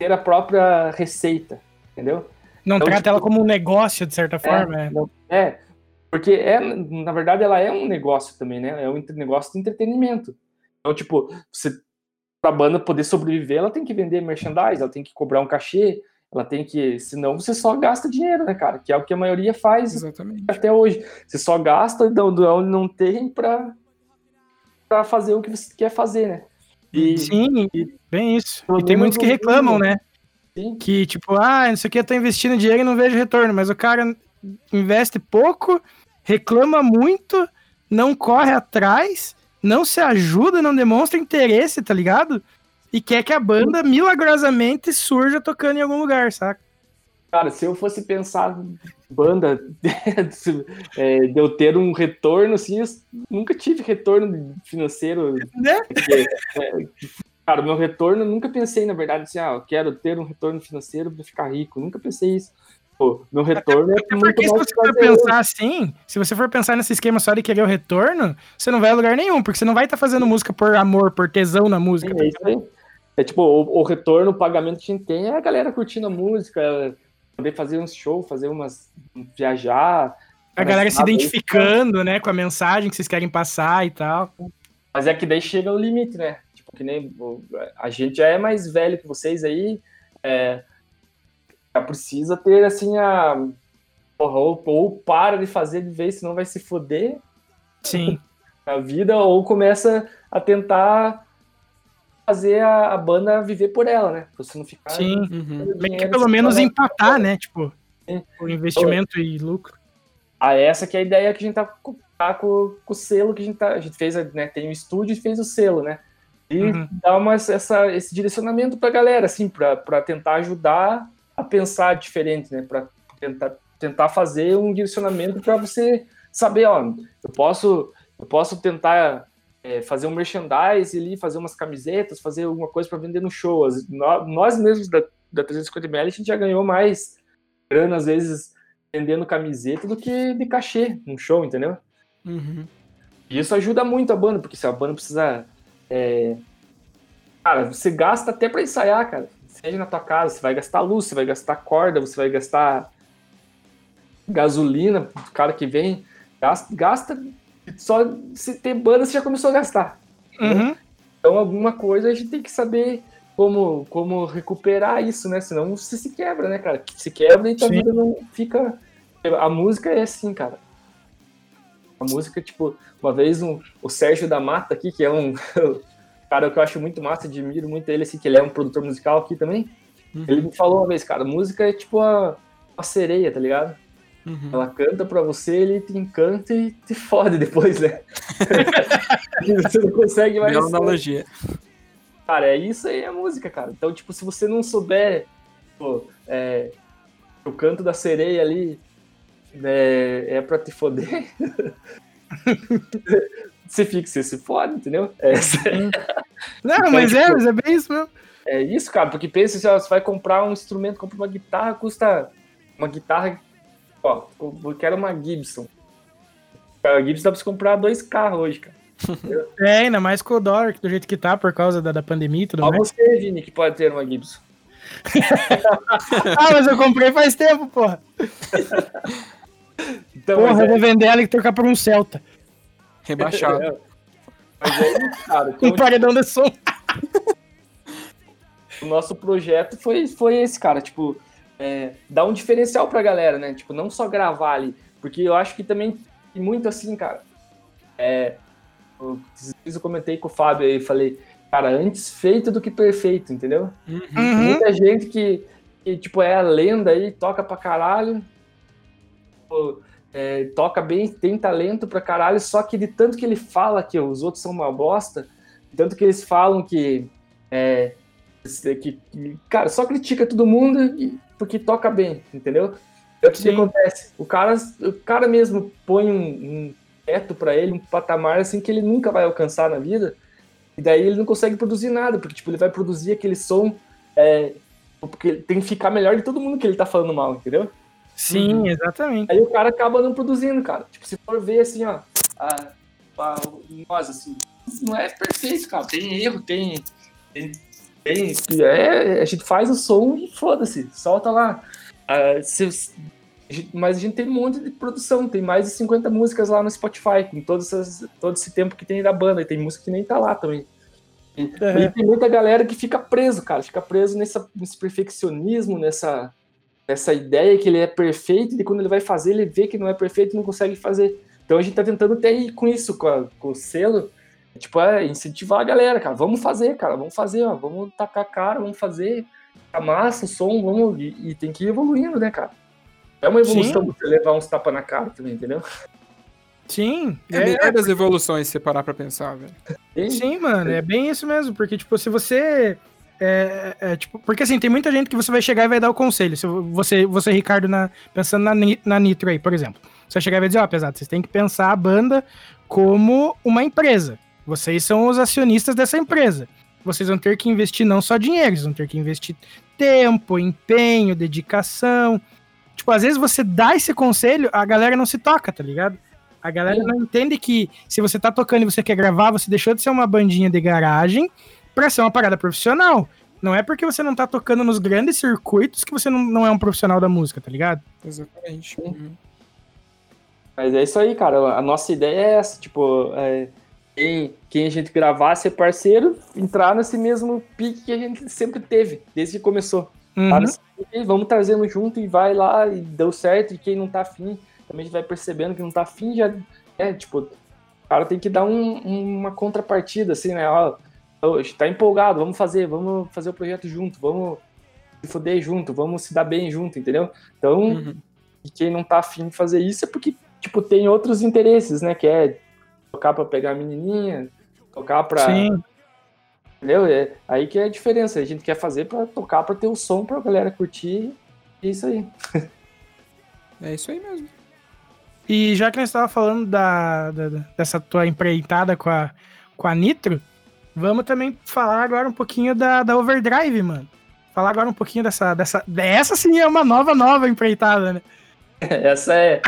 ter a própria receita, entendeu?
Não
Então,
trata
tipo,
ela como um negócio, de certa forma. É,
é, porque é, na verdade ela é um negócio também, né? É um negócio de entretenimento. Então, tipo, você, pra banda poder sobreviver, ela tem que vender merchandise, ela tem que cobrar um cachê, ela tem que, senão você só gasta dinheiro, né, cara? Que é o que a maioria faz
Exatamente.
até hoje. Você só gasta onde não tem pra, pra fazer o que você quer fazer, né? E,
Sim, bem isso. E tem muitos que reclamam, né?
Sim.
Que, tipo, ah, não sei o que, eu tô investindo dinheiro e não vejo retorno. Mas o cara investe pouco, reclama muito, não corre atrás, não se ajuda, não demonstra interesse, tá ligado? E quer que a banda milagrosamente surja tocando em algum lugar, saca?
Cara, se eu fosse pensar banda é, de eu ter um retorno, assim, eu nunca tive retorno financeiro.
Né?
porque, é, cara, meu retorno, eu nunca pensei, na verdade, assim, ah, eu quero ter um retorno financeiro para ficar rico. Nunca pensei isso. Pô, meu retorno é
Até
muito
porque se
mais
você for pensar assim, se você for pensar nesse esquema só de querer o retorno, você não vai a lugar nenhum, porque você não vai estar fazendo música por amor, por tesão na música.
É isso aí. É tipo, o, o retorno, o pagamento que a gente tem é a galera curtindo a música, é poder fazer uns shows, fazer umas. viajar.
A galera se identificando, né, com a mensagem que vocês querem passar e tal.
Mas é que daí chega o limite, né? Tipo, que nem a gente já é mais velho que vocês aí, é, já precisa ter assim a. Porra, ou, ou para de fazer de vez, senão vai se foder
Sim.
a vida, ou começa a tentar fazer a, a banda viver por ela, né? Pra você não ficar.
Sim.
Uhum.
Bem que pelo menos empatar, né? Tipo,
Sim.
o investimento e lucro.
Ah, essa que é a ideia que a gente tá com, tá com, com o selo que a gente tá. A gente fez, né? Tem o estúdio e fez o selo, né? E
Uhum.
dar uma, essa, esse direcionamento pra galera, assim, pra, pra tentar ajudar a pensar diferente, né? Pra tentar, tentar fazer um direcionamento pra você saber, ó, eu posso, eu posso tentar é, fazer um merchandise ali, fazer umas camisetas, fazer alguma coisa pra vender no show. As- Nós mesmos da, da 350ml, a gente já ganhou mais grana, às vezes, vendendo camiseta do que de cachê num show, entendeu?
Uhum.
E isso ajuda muito a banda, porque se a banda precisa. é, Cara, você gasta até pra ensaiar, cara. Seja na tua casa, você vai gastar luz, você vai gastar corda, você vai gastar gasolina pro cara que vem. Gasta, gasta só se ter banda, você já começou a gastar.
Uhum.
Então, alguma coisa a gente tem que saber como, como recuperar isso, né? Senão você se quebra, né, cara? Se quebra e
Sim.
vida não fica. A música é assim, cara. A música, tipo, uma vez um, o Sérgio da Mata aqui, que é um cara que eu acho muito massa, admiro muito ele, assim, que ele é um produtor musical aqui também.
Uhum.
Ele me falou uma vez, cara, música é tipo a, uma sereia, tá ligado?
Uhum.
Ela canta pra você, ele te encanta e te fode depois, né? você não consegue mais.
Bela analogia.
Cara, é isso aí a música, cara. Então, tipo, se você não souber pô, é, o canto da sereia ali é, é pra te foder, você fica, você se fode, entendeu? É,
Não, mas é, mas é bem isso mesmo.
é isso, cara, porque pensa se você vai comprar um instrumento, compra uma guitarra, custa uma guitarra, ó, eu quero uma Gibson. A Gibson dá pra você comprar dois carros hoje, cara.
É, ainda mais com o dólar do jeito que tá por causa da, da pandemia e tudo
Só
mais.
você, Vini, que pode ter uma Gibson.
Ah, mas eu comprei faz tempo, porra.
Então,
Porra, eu
é-
vou vender ela e trocar por um Celta.
Rebaixado.
É, mas é isso, cara.
Um
Então,
paredão de som.
o nosso projeto foi, foi esse, cara. Tipo, é, dar um diferencial pra galera, né? Tipo, não só gravar ali. Porque eu acho que também tem muito assim, cara. É, eu, eu comentei com o Fábio aí, falei, cara, antes feito do que perfeito, entendeu?
Uhum.
Uhum.
Muita gente que, que, tipo, é a lenda aí, toca pra caralho, pô, é, toca bem, tem talento pra caralho, só que de tanto que ele fala que os outros são uma bosta, tanto que eles falam que, é, que, que, cara, só critica todo mundo e- porque toca bem, entendeu? É o que
Sim.
acontece. O cara, o cara mesmo põe um, um teto pra ele, um patamar assim que ele nunca vai alcançar na vida, E daí ele não consegue produzir nada, porque tipo, ele vai produzir aquele som é, porque tem que ficar melhor de todo mundo que ele tá falando mal, entendeu?
Sim, uhum. exatamente.
Aí o cara acaba não produzindo, cara. Tipo, se for ver assim, ó, a, a, nós, assim, não é perfeito, cara. Tem erro, tem. tem, tem é, a gente faz o som e foda-se, solta lá. Ah, se, mas a gente tem um monte de produção, tem mais de 50 músicas lá no Spotify, com todos essas, todo esse tempo que tem da banda, e tem música que nem tá lá também. E, é. e tem muita galera que fica preso, cara, fica preso nessa, nesse perfeccionismo, nessa, nessa ideia que ele é perfeito, e quando ele vai fazer, ele vê que não é perfeito e não consegue fazer. Então a gente tá tentando até ir com isso, com, a, com o selo, tipo, é incentivar a galera, cara, vamos fazer, cara, vamos fazer, ó, vamos tacar a cara, vamos fazer, a massa, o som, vamos, e, e tem que ir evoluindo, né, cara? É uma evolução Sim. você levar uns tapas na cara também, entendeu?
Sim.
É, é melhor das evoluções se parar pra pensar, velho.
Sim, Sim, mano, é bem isso mesmo, porque, tipo, se você. É, é, tipo, porque assim, tem muita gente que você vai chegar e vai dar o conselho. Se você, você Ricardo, na, pensando na, na Nitro aí, por exemplo. Você vai chegar e vai dizer, ó, oh, pesado, vocês têm que pensar a banda como uma empresa. Vocês são os acionistas dessa empresa. Vocês vão ter que investir não só dinheiro, vocês vão ter que investir tempo, empenho, dedicação. Tipo, às vezes você dá esse conselho, a galera não se toca, tá ligado? A galera não entende que se você tá tocando e você quer gravar, você deixou de ser uma bandinha de garagem pra ser uma parada profissional. Não é porque você não tá tocando nos grandes circuitos que você não, não é um profissional da música, tá ligado?
Exatamente. Uhum.
Mas é isso aí, cara. A nossa ideia é essa, tipo, é, quem, quem a gente gravar, ser parceiro, entrar nesse mesmo pique que a gente sempre teve, desde que começou. Uhum. Tá vamos trazendo junto e vai lá e deu certo. E quem não tá afim, também a gente vai percebendo que não tá afim, já é tipo, o cara tem que dar um, uma contrapartida, assim, né? Ó, gente tá empolgado, vamos fazer, vamos fazer o projeto junto, vamos se foder junto, vamos se dar bem junto, entendeu? Então, uhum. quem não tá afim de fazer isso é porque, tipo, tem outros interesses, né? Que é tocar pra pegar a menininha, tocar pra. Sim Entendeu? É aí que é a diferença. A gente quer fazer para tocar, para ter o som para a galera curtir. É isso aí.
é isso aí mesmo.
E já que nós estava falando da, da, dessa tua empreitada com a, com a Nitro, vamos também falar agora um pouquinho da, da Overdrive, mano. Falar agora um pouquinho dessa, dessa. Essa sim é uma nova, nova empreitada, né?
Essa é.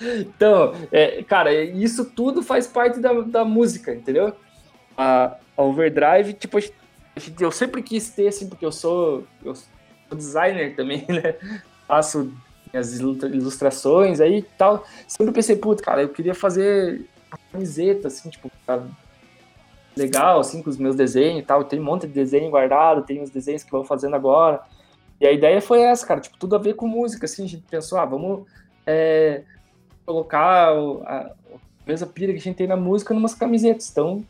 então, é, cara, isso tudo faz parte da, da música, entendeu? A, a Overdrive, tipo, eu sempre quis ter, assim, porque eu sou, eu sou designer também, né? Faço as ilustrações aí e tal. Sempre pensei, puta, cara, eu queria fazer camiseta, assim, tipo, legal, assim, com os meus desenhos e tal. Tem um monte de desenho guardado, tem os desenhos que vou fazendo agora. E a ideia foi essa, cara, tipo, tudo a ver com música, assim, a gente pensou, ah, vamos é, colocar a, mesma pira que a gente tem na música numas camisetas. Então,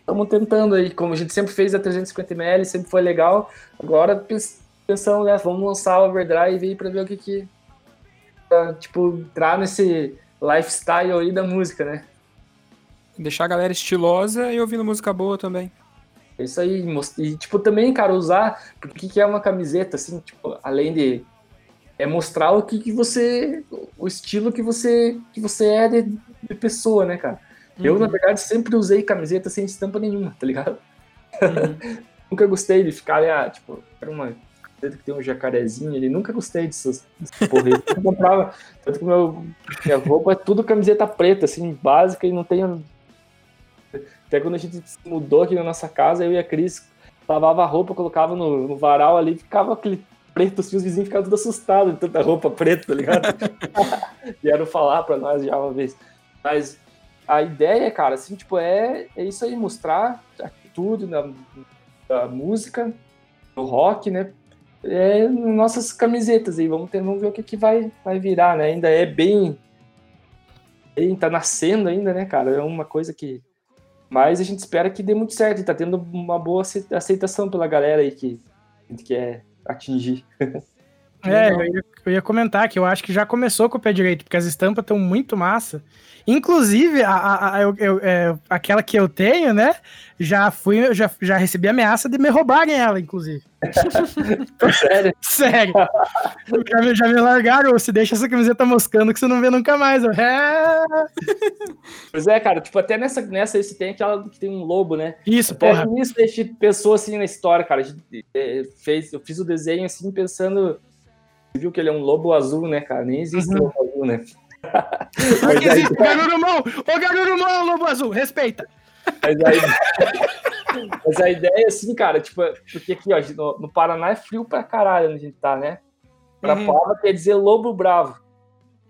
estamos tentando aí, como a gente sempre fez a 350ml, sempre foi legal. Agora pensando, né, vamos lançar o Overdrive aí para ver o que que pra, tipo entrar nesse lifestyle aí da música, né?
Deixar a galera estilosa e ouvindo música boa também.
É isso aí, e tipo também, cara, usar, porque que é uma camiseta assim, tipo, além de é mostrar o que, que você o estilo que você que você é de, de pessoa, né, cara? Uhum. Eu, na uhum. verdade, sempre usei camiseta sem estampa nenhuma, tá ligado? Uhum. nunca gostei de ficar ali, ah, tipo, era uma camiseta que tem um jacarezinho ali, nunca gostei dessas, dessas porra. Eu comprava, tanto que meu, minha roupa é tudo camiseta preta, assim, básica, e não tenho. Até quando a gente se mudou aqui na nossa casa, eu e a Cris lavava a roupa, colocava no, no varal ali, ficava aquele preto, assim, os vizinhos ficavam tudo assustados de tanta roupa preta, tá ligado? Vieram falar pra nós já uma vez. Mas a ideia, cara, assim, tipo, é, é isso aí, mostrar tudo na, da música, do rock, né? É, nossas camisetas aí, vamos, ter, vamos ver o que, que vai, vai virar, né? Ainda é bem, bem. tá nascendo ainda, né, cara? É uma coisa que. Mas a gente espera que dê muito certo e tá tendo uma boa aceitação pela galera aí que a gente quer atingir.
É, eu ia, eu ia, comentar que eu acho que já começou com o pé direito, porque as estampas estão muito massa. Inclusive, a, a, a eu, eu, é, aquela que eu tenho, né? Já fui, já, já recebi ameaça de me roubarem ela, inclusive.
Sério?
Sério. já, me, já me largaram, se deixa essa camiseta moscando que você não vê nunca mais. É...
Pois é, cara, tipo, até nessa, nessa esse tem aquela que tem um lobo, né?
Isso,
até
porra.
Isso a gente pensou assim na história, cara. A gente é, fez, eu fiz o desenho assim pensando. Viu que ele é um lobo azul, né, cara? Nem existe uhum. lobo azul, né?
Mas que existe, Garurumon! Ô, Garurumon é o lobo azul, respeita!
Mas a, ideia, mas a ideia, assim, cara, tipo, porque aqui, ó, no, no, Paraná é frio pra caralho onde a gente tá, né? Pra uhum. Paula quer dizer lobo bravo.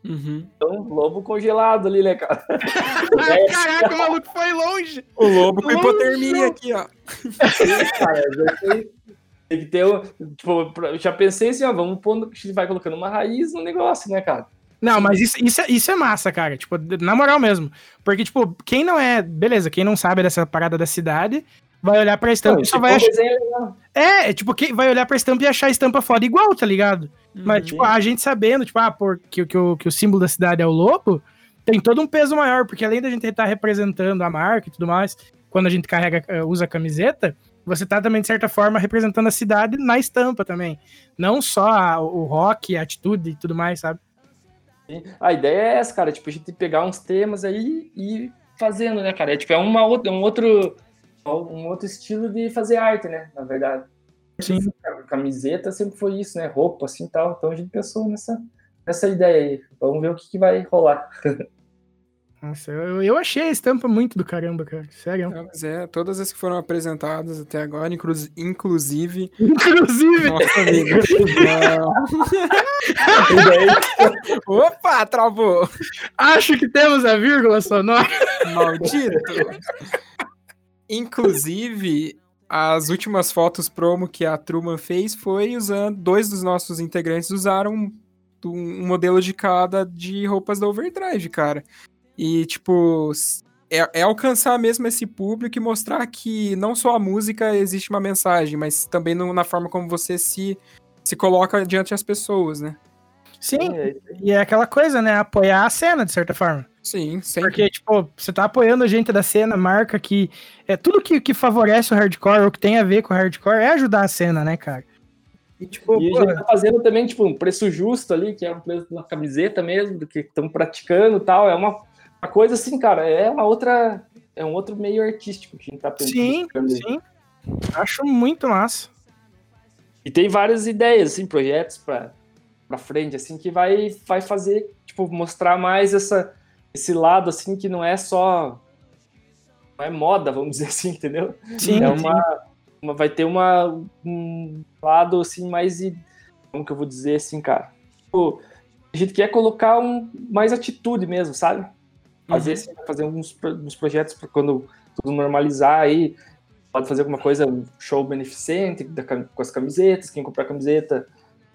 Uhum.
Então, lobo congelado ali, né, cara?
Caraca, o maluco foi longe!
O lobo com hipotermia aqui, ó.
cara, tem, tem que ter. Tipo, eu já pensei assim, ó, vamos pondo, a gente vai colocando uma raiz no negócio, né, cara?
Não, mas isso, isso, é, isso é massa, cara. Tipo, na moral mesmo. Porque, tipo, quem não é. Beleza, quem não sabe dessa parada da cidade, vai olhar pra estampa e só vai achar. É, é, tipo, quem vai olhar pra estampa e achar a estampa foda igual, tá ligado? Uhum. Mas, tipo, a gente sabendo, tipo, ah, por, que, que, o, que o símbolo da cidade é o lobo, tem todo um peso maior, porque além da gente estar representando a marca e tudo mais, quando a gente carrega, eh, usa a camiseta, você tá também, de certa forma, representando a cidade na estampa também. Não só a, o rock, a atitude e tudo mais, sabe?
A ideia é essa, cara, tipo, a gente pegar uns temas aí e fazendo, né, cara? É, tipo, é uma outra, um outro um outro estilo de fazer arte, né, na verdade.
Sim.
Camiseta sempre foi isso, né, roupa assim tal. Então a gente pensou nessa nessa ideia aí. Vamos ver o que, que vai rolar.
Nossa, eu, eu achei a estampa muito do caramba, cara. Sério.
É, mas é, todas as que foram apresentadas até agora, inclu inclusive.
Inclusive!
Nossa, amigo. Opa, travou!
Acho que temos a vírgula sonora.
Maldito! Inclusive, as últimas fotos promo que a Truman fez foi usando. Dois dos nossos integrantes usaram um, um modelo de cada de roupas da Overdrive, cara. E, tipo, é, é, alcançar mesmo esse público e mostrar que não só a música existe uma mensagem, mas também no, na forma como você se, se coloca diante das pessoas, né?
Sim, é, e é aquela coisa, né? Apoiar a cena, de certa forma.
Sim, sempre.
Porque, tipo, você tá apoiando a gente da cena, marca que. É, tudo que, que favorece o hardcore ou que tem a ver com o hardcore é ajudar a cena, né, cara?
E, tipo, e a gente tá fazendo também, tipo, um preço justo ali, que é um preço de uma camiseta mesmo, do que estão praticando e tal. É uma a coisa, assim, cara, é uma outra. É um outro meio artístico que a gente tá
pensando. Sim, sim. Acho muito massa.
E tem várias ideias, assim, projetos pra, pra frente, assim, que vai, vai fazer, tipo, mostrar mais essa, esse lado, assim, que não é só. Não é moda, vamos dizer assim, entendeu?
Sim.
É uma, uma vai ter uma, um lado, assim, mais. Como que eu vou dizer, assim, cara? Tipo, a gente quer colocar um, mais atitude mesmo, sabe? Fazer, uhum. Assim, fazer uns, uns projetos para quando tudo normalizar aí, pode fazer alguma coisa, um show beneficente da, com as camisetas, quem comprar camiseta,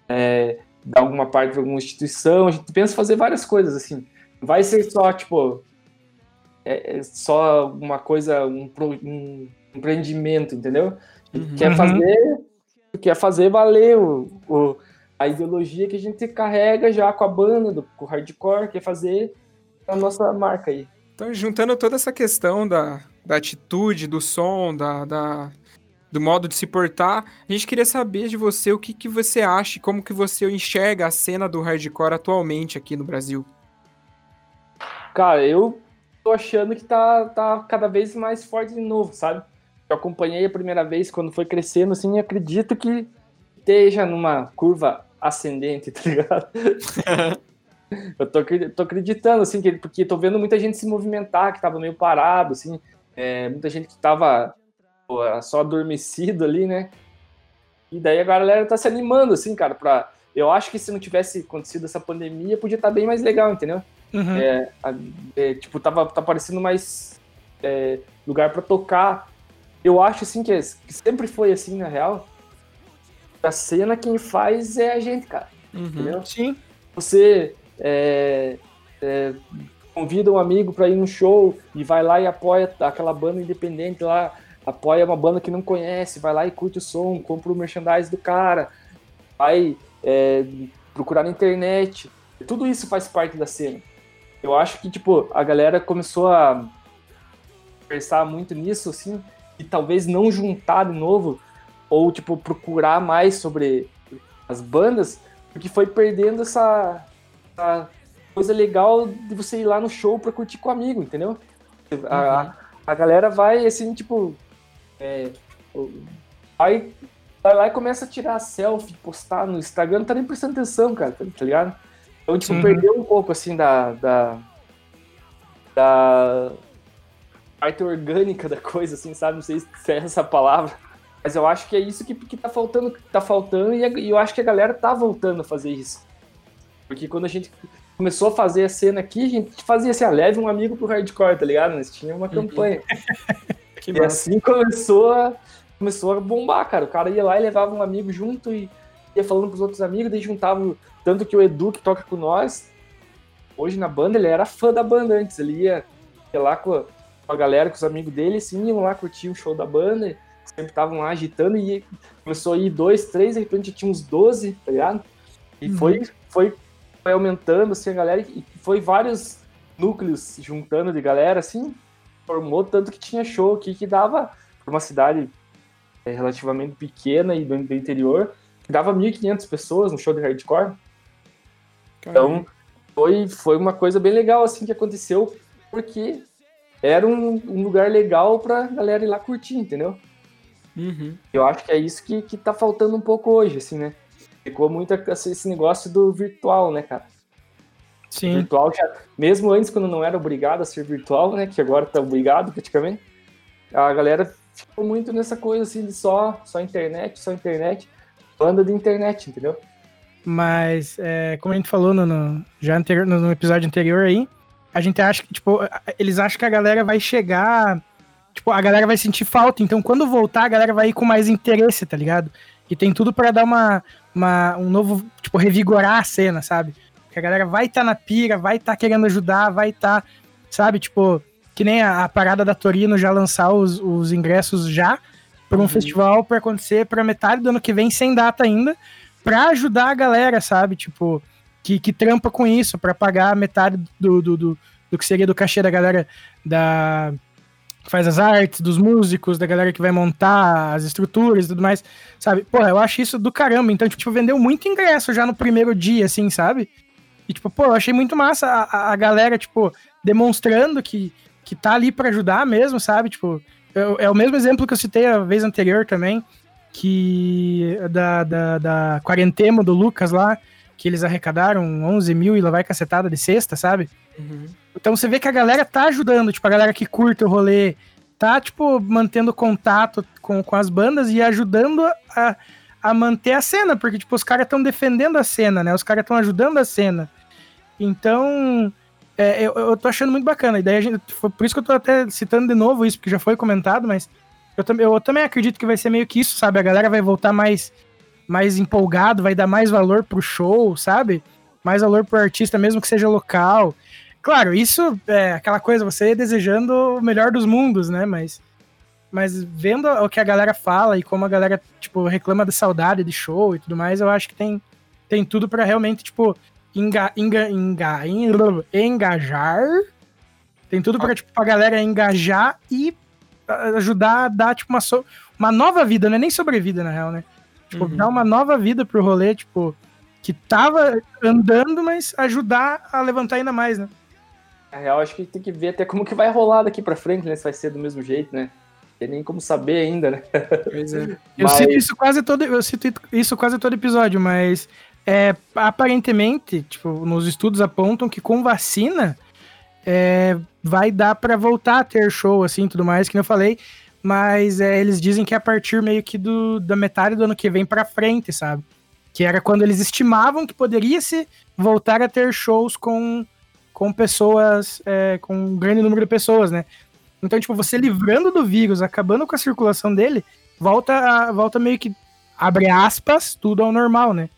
é, dar alguma parte para alguma instituição, a gente pensa fazer várias coisas, assim. Vai ser só, tipo, é, é só uma coisa, um, um empreendimento, entendeu? Uhum. Quer fazer, quer fazer valer o, o, a ideologia que a gente carrega já com a banda, do, com o hardcore, quer fazer a nossa marca aí.
Então, juntando toda essa questão da, da atitude, do som, da, da, do modo de se portar, a gente queria saber de você o que, que você acha e como que você enxerga a cena do hardcore atualmente aqui no Brasil.
Cara, eu tô achando que tá, tá cada vez mais forte de novo, sabe? Eu acompanhei a primeira vez quando foi crescendo, assim, e acredito que esteja numa curva ascendente, tá ligado? eu tô, tô acreditando, assim, que, porque tô vendo muita gente se movimentar, que tava meio parado, assim, é, muita gente que tava pô, só adormecido ali, né? E daí a galera tá se animando, assim, cara, pra... Eu acho que se não tivesse acontecido essa pandemia, podia estar tá bem mais legal, entendeu?
Uhum.
É, é, tipo, tava, tá parecendo mais é, lugar para tocar. Eu acho, assim, que, que, sempre foi assim, na real. A cena quem faz é a gente, cara.
Uhum. Entendeu? Sim.
Você é, é, convida um amigo para ir no show e vai lá e apoia aquela banda independente lá, apoia uma banda que não conhece, vai lá e curte o som, compra o merchandise do cara, vai é, procurar na internet. Tudo isso faz parte da cena. Eu acho que, tipo, a galera começou a pensar muito nisso, assim, e talvez não juntar de novo, ou, tipo, procurar mais sobre as bandas, porque foi perdendo essa, essa coisa legal de você ir lá no show pra curtir com um amigo, entendeu? Uhum. A, a galera vai, assim, tipo, é, vai, vai lá e começa a tirar selfie, postar no Instagram, não tá nem prestando atenção, cara, tá, tá ligado? Então, tipo, uhum. perdeu um pouco, assim, da, da, da parte orgânica da coisa, assim, sabe? Não sei se é essa palavra. Mas eu acho que é isso que, que tá faltando, tá faltando e eu acho que a galera tá voltando a fazer isso. Porque quando a gente começou a fazer a cena aqui, a gente fazia assim, ah, leve um amigo pro hardcore, tá ligado? Nós tinha uma uhum. campanha. e massa. assim começou a, começou a bombar, cara. O cara ia lá e levava um amigo junto e ia falando pros outros amigos, daí juntava tanto que o Edu, que toca com nós, hoje na banda, ele era fã da banda antes. Ele ia, ia lá com a, com a galera, com os amigos dele, assim, iam lá curtir o show da banda, sempre estavam lá agitando e começou a ir dois, três, de repente tinha uns 12, tá ligado? E uhum. foi, foi, foi aumentando, assim, a galera, e foi vários núcleos juntando de galera, assim, formou tanto que tinha show aqui que dava, para uma cidade é, relativamente pequena e do, do interior, que dava 1.500 pessoas no show de hardcore. Então, foi, foi uma coisa bem legal, assim, que aconteceu, porque era um, um lugar legal pra galera ir lá curtir, entendeu? Uhum. Eu acho que é isso que, que tá faltando um pouco hoje, assim, né? Ficou muito esse negócio do virtual, né, cara?
Sim.
Virtual já, mesmo antes, quando não era obrigado a ser virtual, né? Que agora tá obrigado praticamente. A galera ficou muito nessa coisa assim de só, só internet, só internet, banda de internet, entendeu?
Mas, é, como a gente falou no, no já anterior, no, no, episódio anterior aí, a gente acha que, tipo, eles acham que a galera vai chegar. Tipo, a galera vai sentir falta. Então, quando voltar, a galera vai ir com mais interesse, tá ligado? E tem tudo para dar uma, uma, um novo. Tipo, revigorar a cena, sabe? Que a galera vai estar tá na pira, vai estar tá querendo ajudar, vai estar. Tá, sabe? Tipo, que nem a, a, parada da Torino já lançar os, os ingressos já para um uhum. festival para acontecer para metade do ano que vem, sem data ainda pra ajudar a galera, sabe? Tipo, que, que trampa com isso, para pagar metade do, do, do, do, que seria do cachê da galera da que faz as artes, dos músicos, da galera que vai montar as estruturas e tudo mais, sabe? Pô, eu acho isso do caramba. Então, tipo, vendeu muito ingresso já no primeiro dia, assim, sabe? E, tipo, pô, eu achei muito massa a, a galera, tipo, demonstrando que, que tá ali para ajudar mesmo, sabe? Tipo, eu, é o mesmo exemplo que eu citei a vez anterior também que da, da, da quarentena do Lucas lá, que eles arrecadaram 11 mil e lá vai cacetada de sexta, sabe? Uhum. Então você vê que a galera tá ajudando, tipo, a galera que curte o rolê, tá, tipo, mantendo contato com, com as bandas e ajudando a, a manter a cena, porque, tipo, os caras estão defendendo a cena, né? Os caras estão ajudando a cena. Então, é, eu, eu tô achando muito bacana. E daí a gente, foi por isso que eu tô até citando de novo isso, porque já foi comentado, mas eu, também, eu também acredito que vai ser meio que isso, sabe? A galera vai voltar mais, mais empolgado, vai dar mais valor pro show, sabe? Mais valor pro artista, mesmo que seja local. Claro, isso é aquela coisa, você desejando o melhor dos mundos, né? Mas, mas vendo o que a galera fala e como a galera, tipo, reclama da saudade de show e tudo mais, eu acho que tem, tem tudo para realmente, tipo, enga, enga, enga, engajar. Tem tudo pra, tipo, a galera engajar e ajudar a dar, tipo, uma, so, uma nova vida, não é nem sobrevida, na real, né? Tipo, uhum. dar uma nova vida pro rolê, tipo, que tava andando, mas ajudar a levantar ainda mais, né?
Na real, acho que tem que ver até como que vai rolar daqui pra frente, né? Se vai ser do mesmo jeito, né? Tem nem como saber ainda, né?
Pois é. Eu mas... cito isso quase todo, eu cito isso quase todo episódio, mas é, aparentemente, tipo, nos estudos apontam que com vacina é, vai dar para voltar a ter show, assim, tudo mais, que eu falei. Mas é, eles dizem que é a partir meio que do, da metade do ano que vem para frente, sabe? Que era quando eles estimavam que poderia se voltar a ter shows com, com pessoas, é, com um grande número de pessoas, né? Então, tipo, você livrando do vírus, acabando com a circulação dele, volta, a, volta meio que, abre aspas, tudo ao normal, né?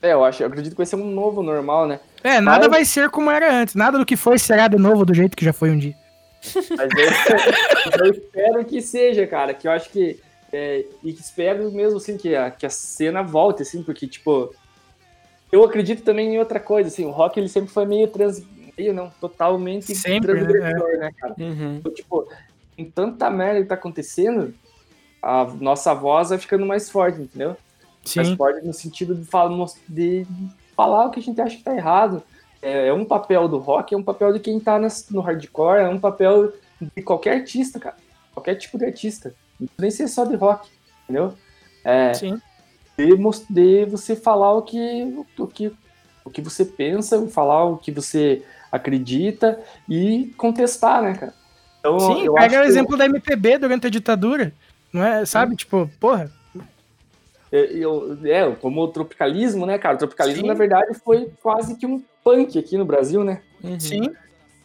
É, eu acho, eu acredito que vai ser um novo normal, né?
É, nada Mas... vai ser como era antes. Nada do que foi será de novo do jeito que já foi um dia.
Mas eu, eu espero que seja, cara. Que eu acho que É, e espero mesmo, assim, que a, que a cena volte, assim, porque, tipo, eu acredito também em outra coisa, assim, o rock, ele sempre foi meio trans... meio, não, totalmente
sempre, transgressor,
né, né cara? Uhum. Então, tipo, em tanta merda que tá acontecendo, a nossa voz vai ficando mais forte, entendeu? Sim. Mais forte no sentido de, falar, de falar o que a gente acha que tá errado. É, é um papel do rock, é um papel de quem tá no hardcore, é um papel de qualquer artista, cara. Qualquer tipo de artista. Não nem ser só de rock, entendeu? É, Sim. De, de você falar o que, o, que, o que você pensa, falar o que você acredita e contestar, né, cara?
Então, Sim, pega o exemplo da MPB durante a ditadura, não é? Sabe, tipo, porra.
É, eu, é, como o tropicalismo, né, cara? O tropicalismo, Sim. na verdade, foi quase que um punk aqui no Brasil, né?
Uhum. Sim.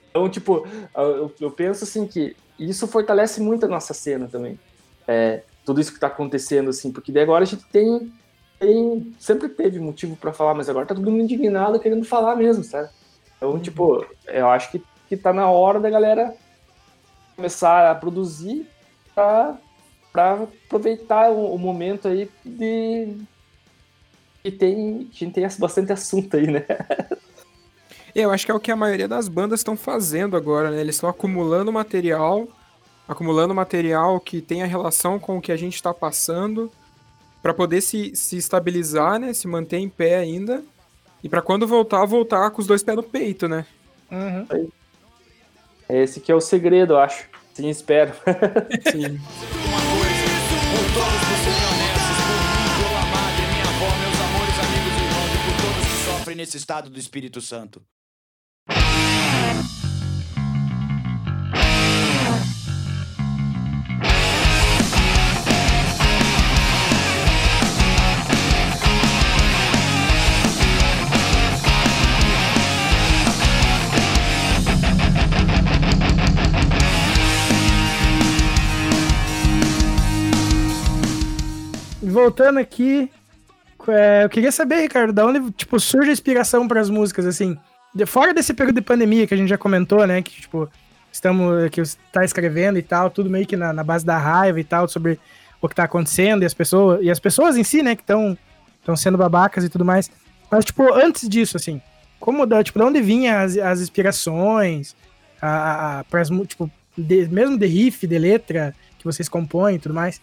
Então, tipo, eu, eu, penso assim que isso fortalece muito a nossa cena também. É, tudo isso que tá acontecendo, assim, porque daí agora a gente tem. Tem sempre teve motivo para falar, mas agora tá todo mundo indignado querendo falar mesmo, sabe? Então, uhum. tipo, eu acho que, que tá na hora da galera começar a produzir para aproveitar o, o, momento aí de que tem que a gente tem bastante assunto aí, né?
Eu acho que é o que a maioria das bandas estão fazendo agora, né? Eles estão acumulando material, acumulando material que tenha relação com o que a gente está passando, para poder se, se estabilizar, né? Se manter em pé ainda. E para quando voltar, voltar com os dois pés no peito, né?
Uhum. Esse que é o segredo, eu acho. Sim, espero. Sim.
nesse estado do Espírito Santo.
Voltando aqui, é, eu queria saber, Ricardo, da onde tipo, surge a inspiração para as músicas, assim, de, fora desse período de pandemia que a gente já comentou, né, que tipo, estamos, que está escrevendo e tal, tudo meio que na, na, base da raiva e tal, sobre o que está acontecendo e as pessoas, e as pessoas em si, né, que estão sendo babacas e tudo mais. Mas, tipo, antes disso, assim, como, da, tipo, de onde vinham as, as inspirações, a, a pras, tipo, de, mesmo de riff, de letra que vocês compõem e tudo mais?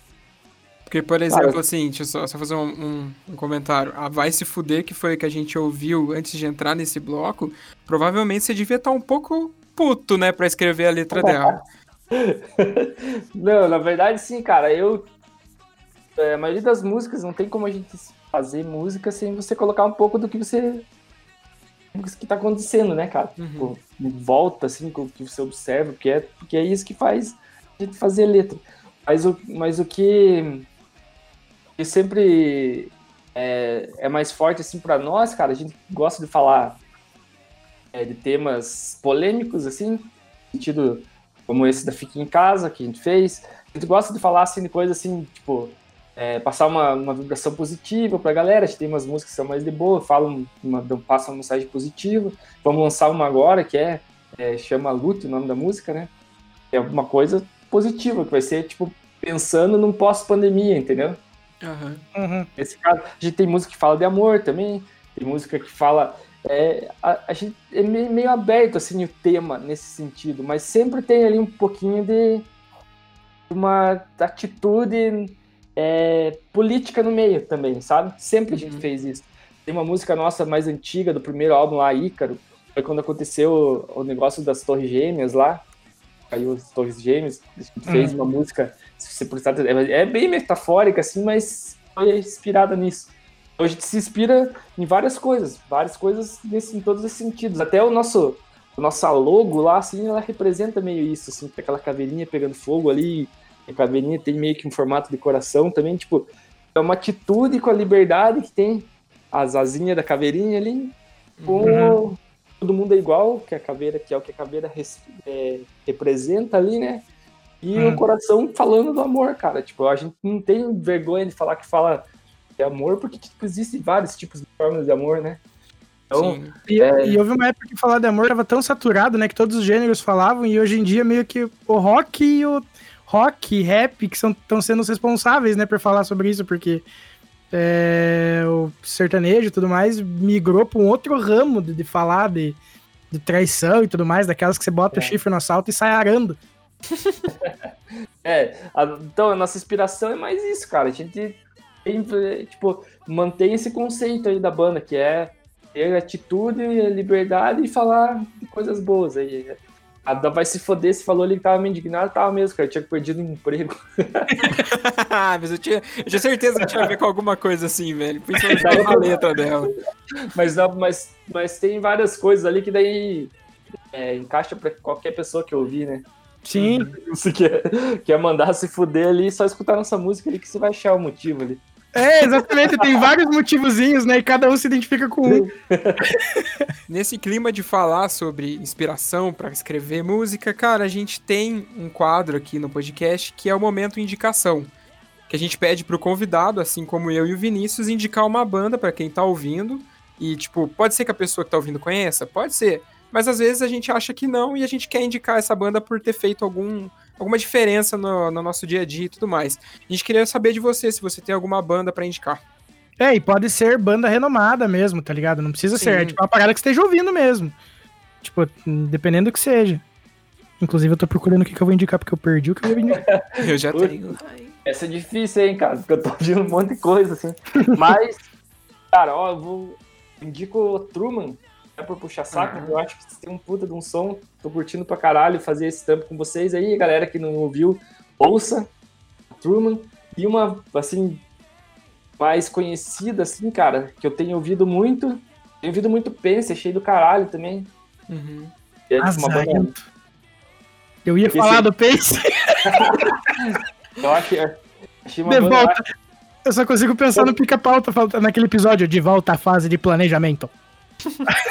Porque, por exemplo, assim, deixa eu só, só fazer um, um, um, comentário. A Vai Se Fuder, que foi que a gente ouviu antes de entrar nesse bloco, provavelmente você devia estar um pouco puto, né, pra escrever a letra dela.
não, na verdade, sim, cara. Eu. É, a maioria das músicas não tem como a gente fazer música sem você colocar um pouco do que você. do que tá acontecendo, né, cara? Uhum. Tipo, volta, assim, com o que você observa, porque é, porque é isso que faz a gente fazer letra. Mas o, mas o que que sempre é, é mais forte assim para nós, cara. A gente gosta de falar é, de temas polêmicos, assim, sentido como esse da Fique em Casa que a gente fez. A gente gosta de falar assim de coisas assim, tipo, é, passar uma, uma vibração positiva pra galera. A gente tem umas músicas que são mais de boa, falam, uma, passam uma mensagem positiva. Vamos lançar uma agora que é, é chama Lute, o nome da música, né? É uma coisa positiva, que vai ser, tipo, pensando num pós-pandemia, entendeu?
Uhum.
Uhum. Nesse caso, a gente tem música que fala de amor também, tem música que fala. É, a, a, gente é meio, meio, aberto assim o tema nesse sentido, mas sempre tem ali um pouquinho de uma atitude é, política no meio também, sabe? Sempre a gente uhum. fez isso. Tem uma música nossa mais antiga do primeiro álbum lá, Ícaro, foi quando aconteceu o, o negócio das Torres Gêmeas lá, caiu as Torres gente fez uhum. uma música se você prestar é, é bem metafórica, assim, mas foi inspirada nisso. Então a gente se inspira em várias coisas, várias coisas nesse, em todos esses sentidos. Até o nosso, nossa logo lá, assim, ela representa meio isso, assim, aquela caveirinha pegando fogo ali, a caveirinha tem meio que um formato de coração também, tipo, é uma atitude com a liberdade que tem as asinhas da caveirinha ali, com uhum. Todo mundo é igual, que a caveira, que é o que a caveira res, é, representa ali, né? E hum. o coração falando do amor, cara. Tipo, a gente não tem vergonha de falar que fala de amor, porque tipo, existem vários tipos de formas de amor, né?
Então, e, é... e houve uma época que falar de amor estava tão saturado, né? Que todos os gêneros falavam, e hoje em dia meio que o rock e o rock rap que estão sendo os responsáveis, né, por falar sobre isso, porque é, o sertanejo e tudo mais migrou para um outro ramo de, de falar de, de, traição e tudo mais, daquelas que você bota é. o chifre no assalto e sai arando.
é, a, então a nossa inspiração é mais isso, cara. A gente tem, tipo, mantém esse conceito aí da banda, que é ter atitude, liberdade e falar coisas boas aí. A da vai se foder, se falou ali que tava meio indignado, tava mesmo, cara. Eu tinha perdido um emprego.
mas eu tinha, eu tinha certeza que tinha a ver com alguma coisa assim, velho. Principalmente a letra dela.
Mas, não, mas, mas tem várias coisas ali que daí é, encaixa pra qualquer pessoa que ouvir, né?
Sim.
Você quer, quer mandar se fuder ali, só escutar nossa música ali que você vai achar o motivo ali.
É, exatamente, tem vários motivozinhos, né? E cada um se identifica com um.
Nesse clima de falar sobre inspiração para escrever música, cara, a gente tem um quadro aqui no podcast que é o momento indicação. Que a gente pede pro convidado, assim como eu e o Vinícius, indicar uma banda para quem tá ouvindo. E, tipo, pode ser que a pessoa que tá ouvindo conheça? Pode ser. Mas às vezes a gente acha que não e a gente quer indicar essa banda por ter feito algum alguma diferença no, no nosso dia a dia e tudo mais. A gente queria saber de você, se você tem alguma banda para indicar.
É, e pode ser banda renomada mesmo, tá ligado? Não precisa Sim. ser, é tipo uma parada que esteja ouvindo mesmo. Tipo, dependendo do que seja. Inclusive, eu tô procurando o que, que eu vou indicar, porque eu perdi o que eu vou indicar.
eu já tenho.
Essa é difícil, hein, cara? Porque eu tô ouvindo um monte de coisa, assim. Mas, cara, ó, eu vou. Indico Truman, é por puxar saco, uhum. eu acho que tem um puta de um som. Tô curtindo pra caralho fazer esse tampo com vocês aí, galera que não ouviu, ouça Truman. E uma, assim, mais conhecida, assim, cara, que eu tenho ouvido muito. Tenho ouvido muito Pense, achei do caralho também.
Uhum. É, tipo, uma banda... Eu ia Esse... falar do Pense.
eu acho, achei uma
de banda... volta. Eu só consigo pensar no pica-pau naquele episódio de volta à fase de planejamento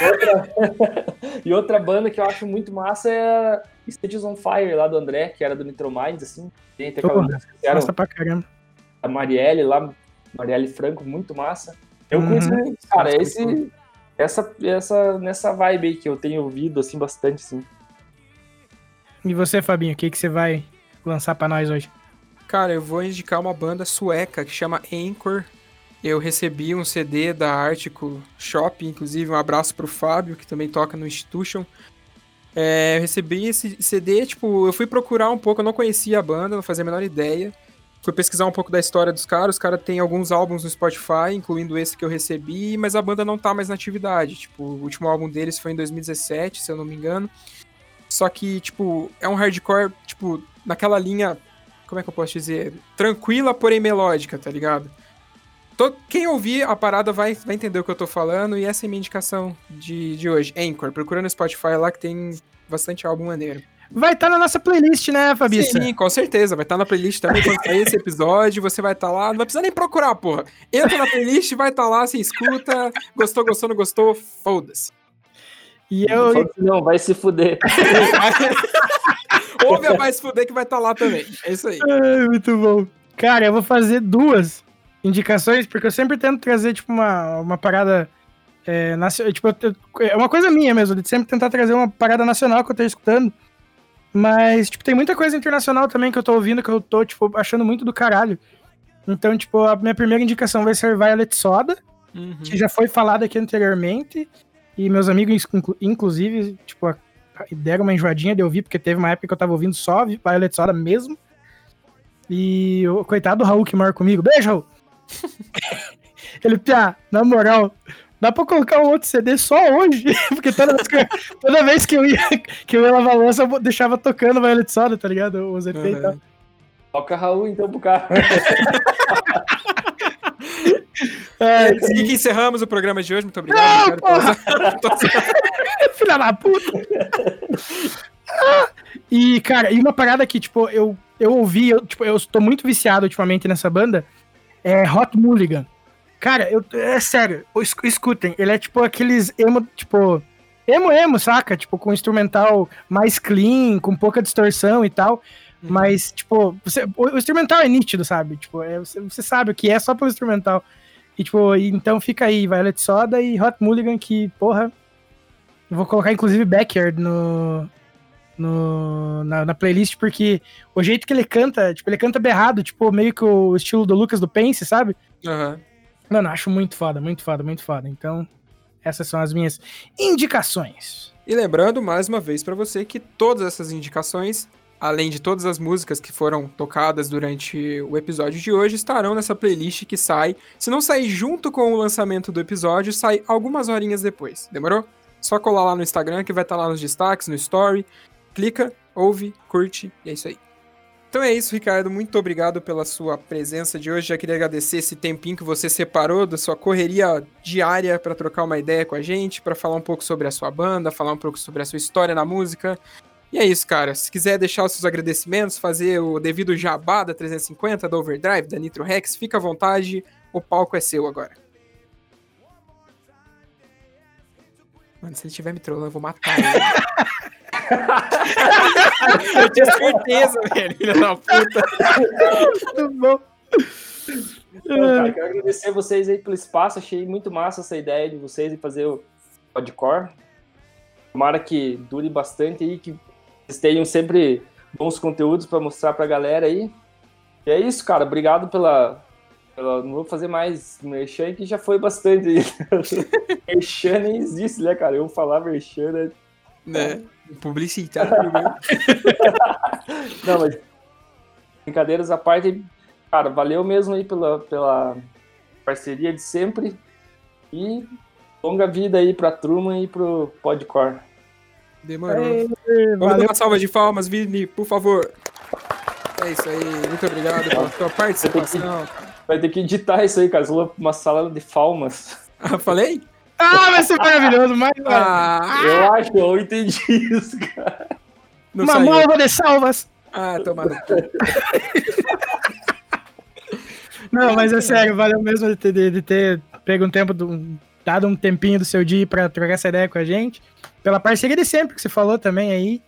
outra... e outra banda que eu acho muito massa é a Stages on Fire, lá do André, que era do Nitrominds, assim. Tem aquela música que era
massa pra caramba.
A Marielle lá, Marielle Franco, muito massa. Eu uhum. conheço, cara, esse, essa, essa, nessa vibe aí que eu tenho ouvido, assim, bastante, sim.
E você, Fabinho, o que, que você vai lançar pra nós hoje?
Cara, eu vou indicar uma banda sueca que chama Anchor eu recebi um CD da Artico Shop, inclusive um abraço pro Fábio, que também toca no Institution. É, eu recebi esse CD, tipo, eu fui procurar um pouco, eu não conhecia a banda, não fazia a menor ideia. Fui pesquisar um pouco da história dos caras, os caras têm alguns álbuns no Spotify, incluindo esse que eu recebi, mas a banda não tá mais na atividade. Tipo, o último álbum deles foi em 2017, se eu não me engano. Só que, tipo, é um hardcore, tipo, naquela linha, como é que eu posso dizer? Tranquila, porém melódica, tá ligado? Tô, quem ouvir a parada vai, vai entender o que eu tô falando e essa é a minha indicação de, de hoje. Anchor, procura no Spotify lá que tem bastante álbum maneiro.
Vai estar tá na nossa playlist, né, Fabícia?
Sim, com certeza. Vai estar tá na playlist também quando sair esse episódio. Você vai estar tá lá. Não vai precisar nem procurar, porra. Entra na playlist, vai estar tá lá, você escuta. Gostou, gostou, não gostou? Foda-se.
E eu. Não, não, vai se fuder.
Ouve a vai se fuder que vai estar tá lá também. É isso aí.
É, muito bom. Cara, eu vou fazer duas indicações, porque eu sempre tento trazer, tipo, uma, uma parada. É, tipo, é uma coisa minha mesmo, de sempre tentar trazer uma parada nacional que eu tô escutando. Mas, tipo, tem muita coisa internacional também que eu tô ouvindo, que eu tô, tipo, achando muito do caralho. Então, tipo, a minha primeira indicação vai ser Violet Soda, uhum. que já foi falado aqui anteriormente. E meus amigos, inclusive, tipo, deram uma enjoadinha de ouvir, porque teve uma época que eu tava ouvindo só Violet Soda mesmo. E o coitado do Raul que mora comigo. Beijo, Raul! Ele, Pia, na moral, dá pra colocar um outro CD só hoje? Porque toda vez que eu, toda vez que eu ia, que eu ia lavar louça, eu deixava tocando Violet Soda, tá ligado? Os efeitos. Uhum.
Toca Raul então pro cara.
É, assim que encerramos o programa de hoje. Muito obrigado. Não,
Filha da puta. e, cara, e uma parada que, tipo, eu, eu ouvi, eu, tipo, eu tô muito viciado ultimamente nessa banda é Hot Mulligan. Cara, eu, é sério, escutem, ele é tipo aqueles emo, tipo, emo emo, saca? Tipo, com instrumental mais clean, com pouca distorção e tal. Uhum. Mas, tipo, você, o, o, instrumental é nítido, sabe? Tipo, é, você, você, sabe o que é só pelo instrumental. E, tipo, então fica aí, Violet Soda e Hot Mulligan, que, porra, eu vou colocar inclusive Backyard no, no, na, na, playlist, porque o jeito que ele canta, tipo, ele canta berrado, tipo, meio que o estilo do Lucas do Pense, sabe?
Uhum.
Mano, acho muito foda, muito foda, muito foda. Então, essas são as minhas indicações.
E lembrando, mais uma vez, para você que todas essas indicações, além de todas as músicas que foram tocadas durante o episódio de hoje, estarão nessa playlist que sai. Se não sair junto com o lançamento do episódio, sai algumas horinhas depois. Demorou? Só colar lá no Instagram que vai estar tá lá nos destaques, no story. Clica, ouve, curte e é isso aí. Então é isso, Ricardo. Muito obrigado pela sua presença de hoje. Já queria agradecer esse tempinho que você separou da sua correria diária para trocar uma ideia com a gente, para falar um pouco sobre a sua banda, falar um pouco sobre a sua história na música. E é isso, cara. Se quiser deixar os seus agradecimentos, fazer o devido jabá da 350, da Overdrive, da Nitro Rex, fica à vontade. O palco é seu agora. Mano, se ele estiver me trollando, eu vou matar ele. eu tinha certeza, velho, filho da puta.
Muito bom. Então, cara, quero agradecer vocês aí pelo espaço. Achei muito massa essa ideia de vocês de fazer o podcore. Tomara que dure bastante aí, que vocês tenham sempre bons conteúdos para mostrar pra galera aí. E é isso, cara. Obrigado pela, pela. Não vou fazer mais merchan, que já foi bastante. merchan nem existe, né, cara? Eu falar merchan, né?
né? Publicitário, né?
Não, mas brincadeiras à parte, cara, valeu mesmo aí pela, pela parceria de sempre e longa vida aí pra Truman e pro Podcore.
Demorou. Ei, Vamos valeu. dar uma salva de palmas, Vini, por favor. É isso aí, muito obrigado pela sua participação.
Vai ter que, vai ter que editar isso aí, cara. Uma sala de palmas.
Ah, falei?
Ah, vai ser maravilhoso, mas.
Ah, eu acho, eu entendi isso, cara.
Não Uma molva de salvas.
Ah, tomado.
Não, mas é sério, valeu mesmo de ter, de ter pego um tempo, do, dado um tempinho do seu dia para trocar essa ideia com a gente. Pela parceria de sempre que você falou também aí.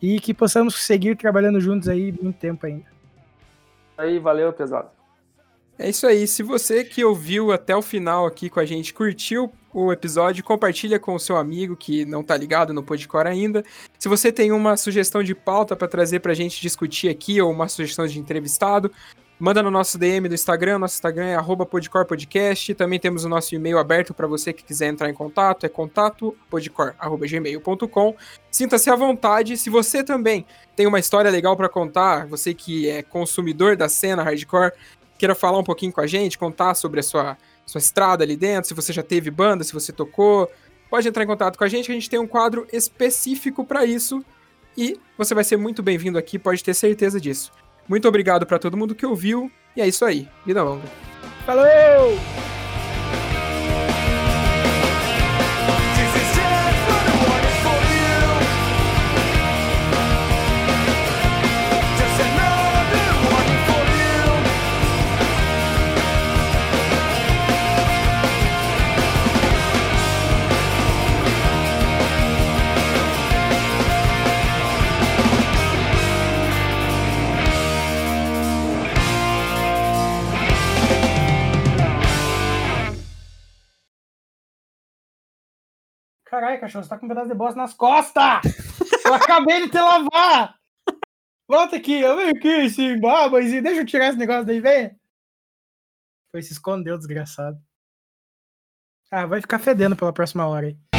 E que possamos seguir trabalhando juntos aí muito tempo ainda.
Aí, valeu, pesado.
É isso aí. Se você que ouviu até o final aqui com a gente curtiu o episódio, compartilha com o seu amigo que não tá ligado no Podcore ainda. Se você tem uma sugestão de pauta para trazer pra gente discutir aqui ou uma sugestão de entrevistado, manda no nosso DM do Instagram. Nosso Instagram é @podcorepodcast. Também temos o nosso e-mail aberto para você que quiser entrar em contato, é contatopodcore@gmail.com. Sinta-se à vontade. Se você também tem uma história legal para contar, você que é consumidor da cena hardcore, queira falar um pouquinho com a gente, contar sobre a sua, sua estrada ali dentro, se você já teve banda, se você tocou, pode entrar em contato com a gente, a gente tem um quadro específico para isso e você vai ser muito bem-vindo aqui, pode ter certeza disso. Muito obrigado para todo mundo que ouviu e é isso aí. Vida longa.
Falou! Caralho, cachorro, você tá com um pedaço de bosta nas costas! eu acabei de te lavar! Volta aqui, eu venho aqui, sim, babãozinho. Deixa eu tirar esse negócio daí, vem. Foi se escondeu, desgraçado. Ah, vai ficar fedendo pela próxima hora aí.